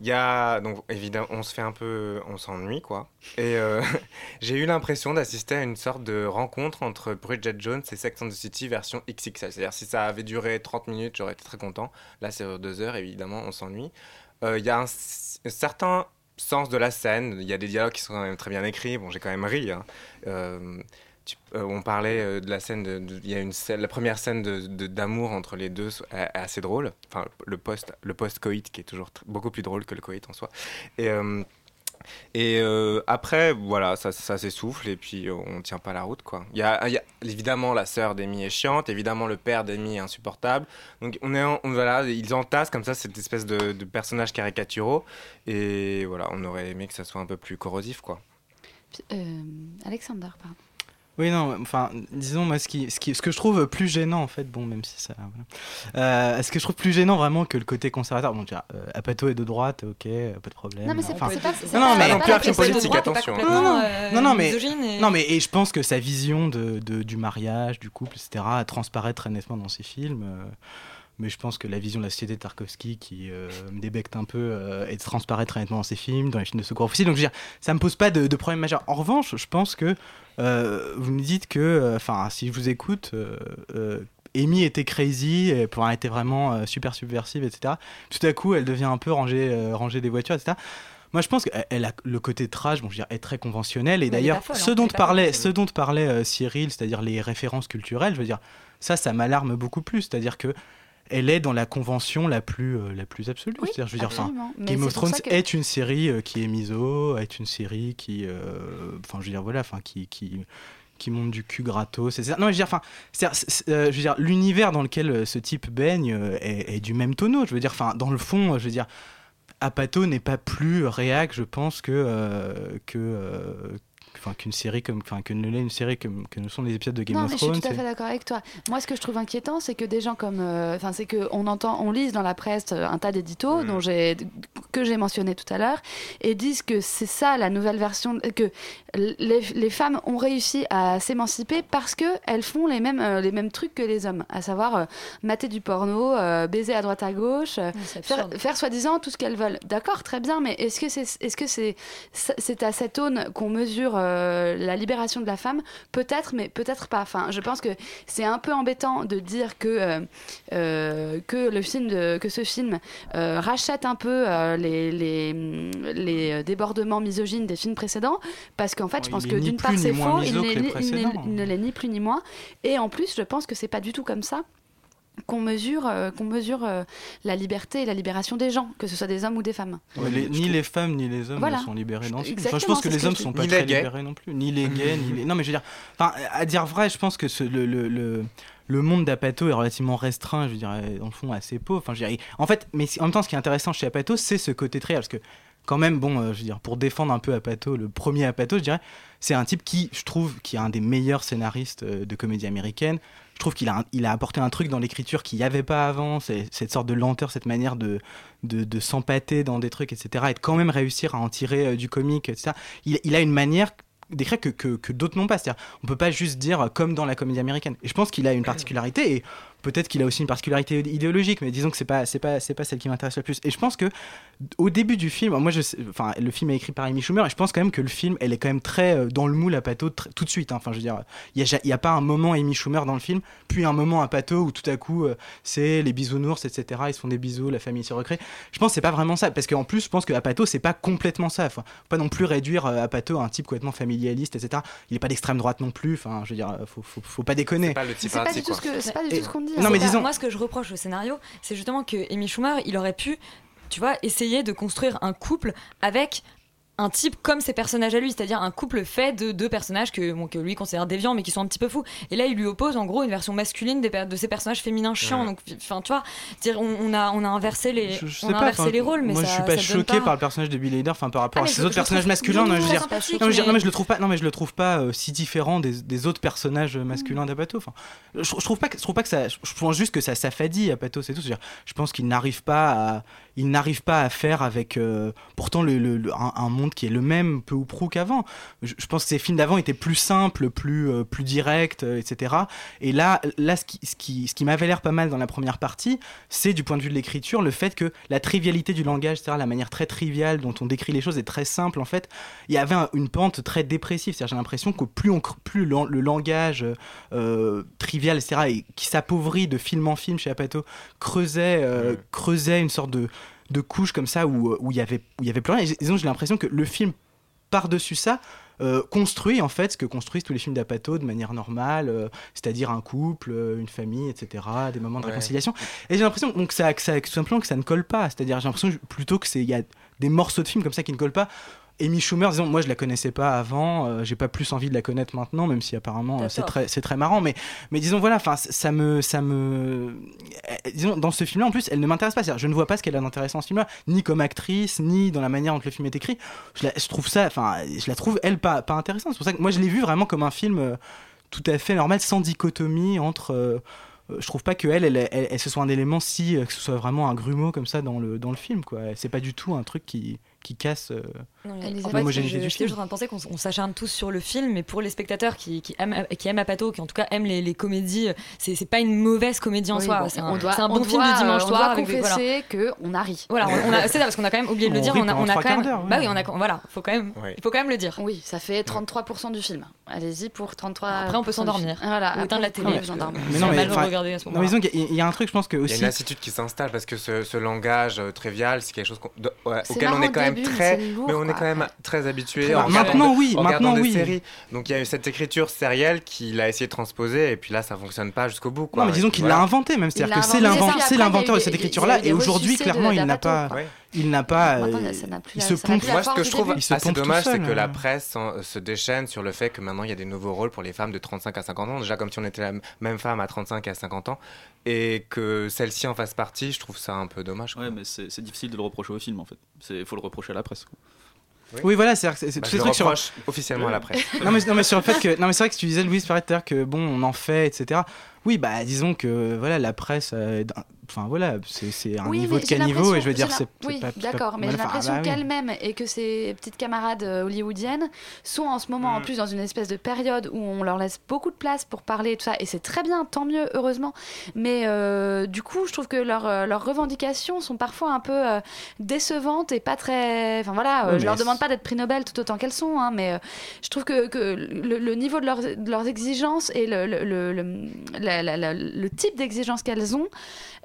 il y a donc évidemment on se fait un peu on s'ennuie quoi et euh, j'ai eu l'impression d'assister à une sorte de rencontre entre Bridget Jones et Sex and the City version XXL c'est-à-dire si ça avait duré 30 minutes j'aurais été très content là c'est deux heures évidemment on s'ennuie Euh, il y a un certain sens de la scène. Il y a des dialogues qui sont quand même très bien écrits. Bon, j'ai quand même ri. hein. Euh, euh, on parlait euh, de la scène. Il y a une scène, la première scène de- de- d'amour entre les deux est assez drôle. Enfin, le post, le post coït qui est toujours beaucoup plus drôle que le coït en soi. Et euh, après, voilà, ça, s'essouffle et puis on tient pas la route, quoi. Il y évidemment la sœur d'Amy est chiante, évidemment le père d'Amy est insupportable. Donc on est, voilà, ils entassent comme ça cette espèce de, personnages caricaturaux et voilà, on aurait aimé que ça soit un peu plus corrosif, quoi. Alexander, pardon. Oui, non, enfin, disons, moi, ce, qui, ce, qui, ce que je trouve plus gênant, en fait, bon, même si ça. Voilà. Euh, ce que je trouve plus gênant, vraiment, que le côté conservateur. Bon, déjà, euh, Apato est de droite, ok, euh, pas de problème. Non, mais c'est Enfin, pas, c'est non, non, mais pas politique, attention. Non, non, euh, non, non, mais, et- non, mais et je pense que sa vision de, de- du mariage, du couple, etc., transparaît très nettement dans ses films. Euh, mais je pense que la vision de la société de Tarkovsky, qui euh, me débecte un peu, euh, et transparaît très nettement dans ses films, dans les films de secours officiels. Donc, je veux dire, ça me pose pas de, de problème majeur. En revanche, je pense que euh, vous me dites que, enfin, si je vous écoute, euh, euh, Amy était crazy, pour elle était vraiment euh, super subversive, etc. Tout à coup, elle devient un peu ranger, euh, ranger des voitures, etc. Moi, je pense qu'elle elle a le côté trash, bon, je veux dire, est très conventionnel. Et d'ailleurs, hein, ce dont parlait, ce dont parlait euh, Cyril, c'est-à-dire les références culturelles, je veux dire, ça, ça m'alarme beaucoup plus. C'est-à-dire que elle est dans la convention la plus, euh, la plus absolue. Oui, je veux dire, Game of Thrones que- est une série euh, qui est miso, est une série qui, euh, enfin, je veux dire, voilà, enfin, qui, qui, qui monte du cul gratos. etc. Non, mais je veux dire, enfin, euh, je veux dire, l'univers dans lequel ce type baigne est, est du même tonneau. Je veux dire, enfin, dans le fond, je veux dire, Apato n'est pas plus réac, je pense, que euh, que euh, enfin qu'une série comme enfin que ne l'est une série comme que ne sont les épisodes de Game non, of mais je suis tout à fait d'accord avec toi. Moi, ce que je trouve inquiétant, c'est que des gens comme, euh, enfin, c'est que on entend, on lise dans la presse euh, un tas d'éditos dont j'ai que j'ai mentionné tout à l'heure et disent que c'est ça la nouvelle version, que les, les femmes ont réussi à s'émanciper parce que elles font les mêmes euh, les mêmes trucs que les hommes, à savoir euh, mater du porno, euh, baiser à droite à gauche, euh, faire, faire soi-disant tout ce qu'elles veulent. D'accord, très bien, mais est-ce que c'est est-ce que c'est c'est à cette aune qu'on mesure euh, la libération de la femme Peut-être, mais peut-être pas. Enfin, je pense que c'est un peu embêtant de dire que euh, euh, que le film de, que ce film euh, rachète un peu les, les les débordements misogynes des films précédents, parce qu'en fait, je pense que d'une part c'est faux, il il ne l'est ni plus ni moins, et en plus, je pense que c'est pas du tout comme ça qu'on mesure, euh, qu'on mesure euh, la liberté et la libération des gens, que ce soit des hommes ou des femmes. Ouais, les- ni les femmes ni les hommes Voilà. ne sont libérés dans ce Enfin, je pense que les que hommes je sont pas très gays. libérés non plus. Ni les gays, ni les... Non, mais je veux dire, enfin, à dire vrai, je pense que ce- le, le, le, le monde d'Apato est relativement restreint, je veux dire, dans le fond, assez pauvre. Enfin, je veux dire, en fait, mais en même temps, ce qui est intéressant chez Apato, c'est ce côté très... Parce que, quand même, bon, euh, je veux dire, pour défendre un peu Apato, le premier Apato, je dirais, c'est un type qui, je trouve, qui est un des meilleurs scénaristes euh, de comédie américaine. Je trouve qu'il a, apporté un truc dans l'écriture qu'il n'y avait pas avant, cette sorte de lenteur, cette manière de, de, s'empâter dans des trucs, etc. Et de quand même réussir à en tirer euh, du comique, etc. Il, il a une manière d'écrire que, d'autres n'ont pas. C'est-à-dire, on peut pas juste dire comme dans la comédie américaine. Et je pense qu'il a une particularité. Et peut-être qu'il a aussi une particularité idéologique, mais disons que c'est pas, c'est pas, c'est pas celle qui m'intéresse le plus. Et je pense que au début du film, moi, je, sais- enfin, le film est écrit par Amy Schumer, et je pense quand même que le film, elle est quand même très euh, dans le moule à Pato tout de suite. hein. Enfin, je veux dire, il y a, pas un moment Amy Schumer dans le film, puis un moment à Pato où tout à coup, euh, c'est les bisounours, etc. Ils se font des bisous, la famille se recrée. Je pense que c'est pas vraiment ça, parce qu'en plus, je pense que Pato, c'est pas complètement ça. Faut, faut pas non plus réduire euh, Pato à un type complètement familialiste, etc. Il est pas d'extrême droite non plus. Enfin, je veux dire, faut, faut, faut pas déconner. pas le type C'est pas du tout ce que, c'est pas du tout ce qu'on Non, mais disons- Moi, ce que je reproche au scénario, c'est justement que Amy Schumer, il aurait pu, tu vois, essayer de construire un couple avec un type comme ses personnages à lui, c'est-à-dire un couple fait de deux personnages que, bon, que lui considère déviants mais qui sont un petit peu fous. Et là, il lui oppose en gros une version masculine des de ses personnages féminins chiants. Ouais. Donc, enfin, tu vois, dire, on, on a, on a inversé les, Je, je on a inversé les rôles, mais moi ça, je suis pas choqué pas- par le personnage de Billy Hader, enfin par rapport Ah, à ses autres personnages masculins. je Non, je veux trouve dire, sympathique, non, mais je, non, mais- le trouve pas, non mais je le trouve pas euh, si différent des, des autres personnages masculins d'Apato. Enfin, je, je trouve pas, je trouve pas que ça, je pense juste que ça s'affadit Apato, c'est tout. Je pense qu'il n'arrive pas à, il n'arrive pas à faire avec euh, pourtant le, le- le- un, un monde qui est le même peu ou prou qu'avant. Je, je pense que ces films d'avant étaient plus simples, plus euh, plus directs, euh, etc. Et là, là, ce qui, ce qui, ce qui m'avait l'air pas mal dans la première partie, c'est du point de vue de l'écriture, le fait que la trivialité du langage, c'est-à-dire la manière très triviale dont on décrit les choses est très simple en fait. Il y avait un- une pente très dépressive, c'est-à-dire j'ai l'impression que plus on plus le, le langage trivial, etc., et qui s'appauvrit de film en film chez Apato, creusait, creusait une sorte de de couche comme ça où où il y avait où il y avait plus rien. Et j'ai- disons, j'ai l'impression que le film par-dessus ça, euh, construit en fait ce que construisent tous les films d'Apato de manière normale, euh, c'est-à-dire un couple, euh, une famille, etc., des moments de Ouais. réconciliation. Et j'ai l'impression donc, ça, que ça- tout simplement que ça ne colle pas, c'est-à-dire j'ai l'impression plutôt que c'est il y a des morceaux de films comme ça qui ne collent pas. Amy Schumer, disons, moi je la connaissais pas avant, euh, j'ai pas plus envie de la connaître maintenant, même si apparemment euh, c'est très, c'est très marrant, mais, mais disons voilà, enfin ça me, ça me, euh, disons dans ce film-là en plus, elle ne m'intéresse pas, c'est-à-dire je ne vois pas ce qu'elle a d'intéressant dans ce film-là, ni comme actrice, ni dans la manière dont le film est écrit. Je, la- je trouve ça, enfin je la trouve elle pas, pas intéressante. C'est pour ça que moi je l'ai vu vraiment comme un film euh, tout à fait normal, sans dichotomie entre. euh, je trouve pas que elle, elle, elle, elle, ce soit un élément si que ce soit vraiment un grumeau comme ça dans le dans le film quoi. C'est pas du tout un truc qui qui casse euh, fait, l'homogénéité je- du film. juste en train de penser qu'on s'acharne tous sur le film, mais pour les spectateurs qui, qui aiment, qui aiment Apato, qui en tout cas aiment les, les comédies, c'est pas une mauvaise comédie en Oui, soi. bon, c'est on un, doit- c'est un on bon film doit, de dimanche euh, on soir. doit voilà. confesser que on a ri. Voilà, on, on a, c'est ça parce qu'on a quand même oublié de le dire. On a, pendant on a trois quand même, bah oui, on a, voilà, faut quand même, Ouais. il faut quand même le dire. Oui, ça fait 33% du film. Allez-y pour 33. Après, on peut s'endormir. Voilà, Ou éteindre la télé. s'endormir. Mais C'est non, mais, mal de enfin, regarder à ce non, moment-là. mais disons qu'il y, a- il y a un truc, je pense que Il y a aussi. une lassitude qui s'installe parce que ce, langage euh, trivial, c'est quelque chose qu'on- auquel on est quand au même très, c'est lourd, mais on est quand même très habitué. Maintenant, des- oui, en maintenant, des oui. séries. Donc il y a eu cette écriture sérielle qu'il a essayé de transposer et puis là ça fonctionne pas jusqu'au bout. Quoi. Non, mais disons qu'il l'a inventé même, c'est-à-dire l'a que c'est c'est l'inventeur eu de cette écriture-là, et aujourd'hui, clairement, il n'a pas. Il n'a pas, Maintenant, euh, ça n'a plus il la- se pompe. Moi, ce que je trouve assez dommage, c'est que euh. la presse hein, se déchaîne sur le fait que maintenant il y a des nouveaux rôles pour les femmes de 35 à 50 ans. Déjà, comme si on était la même femme à 35 et à 50 ans, et que celle-ci en fasse partie, je trouve ça un peu dommage. quoi. Ouais, mais c'est difficile de le reprocher au film en fait. Il faut le reprocher à la presse. quoi. Oui, voilà, c'est c'est- c'est Bah, tous ces le trucs sur. officiellement à la presse. non mais, non mais sur le fait que non mais c'est vrai que tu disais Louise parlait tout à l'heure que bon on en fait etc oui bah disons que voilà la presse euh, enfin voilà c'est un Oui, niveau de caniveau et je veux dire c'est Oui, d'accord, mais j'ai l'impression bah oui. qu'elle-même et que ses petites camarades euh, hollywoodiennes sont en ce moment Mm. en plus dans une espèce de période où on leur laisse beaucoup de place pour parler et tout ça, et c'est très bien, tant mieux, heureusement. Mais euh, du coup, je trouve que leurs, leurs revendications sont parfois un peu euh, décevantes et pas très. Enfin voilà, euh, Oui, je leur demande pas d'être prix Nobel tout autant qu'elles sont, hein, mais euh, je trouve que, que le, le niveau de leurs, de leurs exigences et le, le, le, le- la- la- la- le type d'exigence qu'elles ont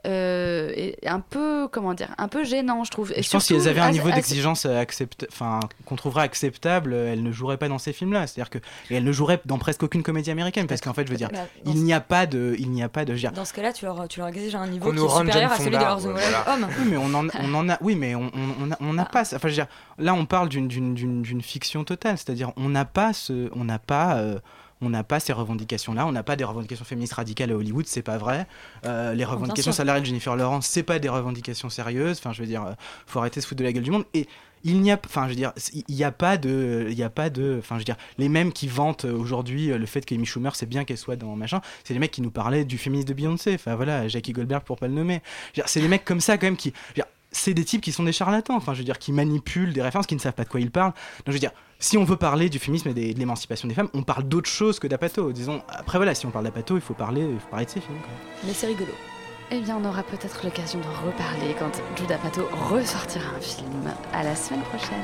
euh, est un peu, comment dire, un peu gênant, je trouve. Et je pense surtout, qu'elles avaient un niveau d'exigence euh, accept... enfin, qu'on trouverait acceptable, euh, elles ne joueraient pas dans ces films-là. C'est-à-dire que et elles ne joueraient dans presque aucune comédie américaine, parce qu'en fait, je veux dire, Bah, dans il n'y a pas de, il n'y a pas de, je veux dire, Dans ce cas-là, tu leur, tu leur exiges un niveau qui est supérieur à celui de leurs hommes. Oui, mais on en, on en a. Oui, mais on on- on a- on n'a pas. ça. Enfin, je veux dire, là, on parle d'une fiction totale. C'est-à-dire, on n'a pas ce, on n'a pas. euh, on n'a pas ces revendications-là, on n'a pas des revendications féministes radicales à Hollywood, c'est pas vrai. Euh, les revendications salariales de Jennifer Lawrence, c'est pas des revendications sérieuses. Enfin, je veux dire, euh, faut arrêter de se foutre de la gueule du monde. Et il n'y a, enfin, je veux dire, il n'y a pas de, il y a pas de, enfin, je veux dire, les mêmes qui vantent euh, aujourd'hui le fait qu'Amy Schumer, c'est bien qu'elle soit dans machin, c'est les mecs qui nous parlaient du féminisme de Beyoncé. Enfin voilà, Jackie Goldberg pour pas le nommer. C'est des mecs comme ça quand même qui, je veux dire, c'est des types qui sont des charlatans, enfin je veux dire, qui manipulent des références, qui ne savent pas de quoi ils parlent. Donc je veux dire, si on veut parler du féminisme et des- de l'émancipation des femmes, on parle d'autre chose que d'Apato. Disons, après voilà, si on parle d'Apato, il faut parler, il faut parler de ces films. quoi. Mais c'est rigolo. Eh bien, on aura peut-être l'occasion de reparler quand Judah Pato ressortira un film. À la semaine prochaine.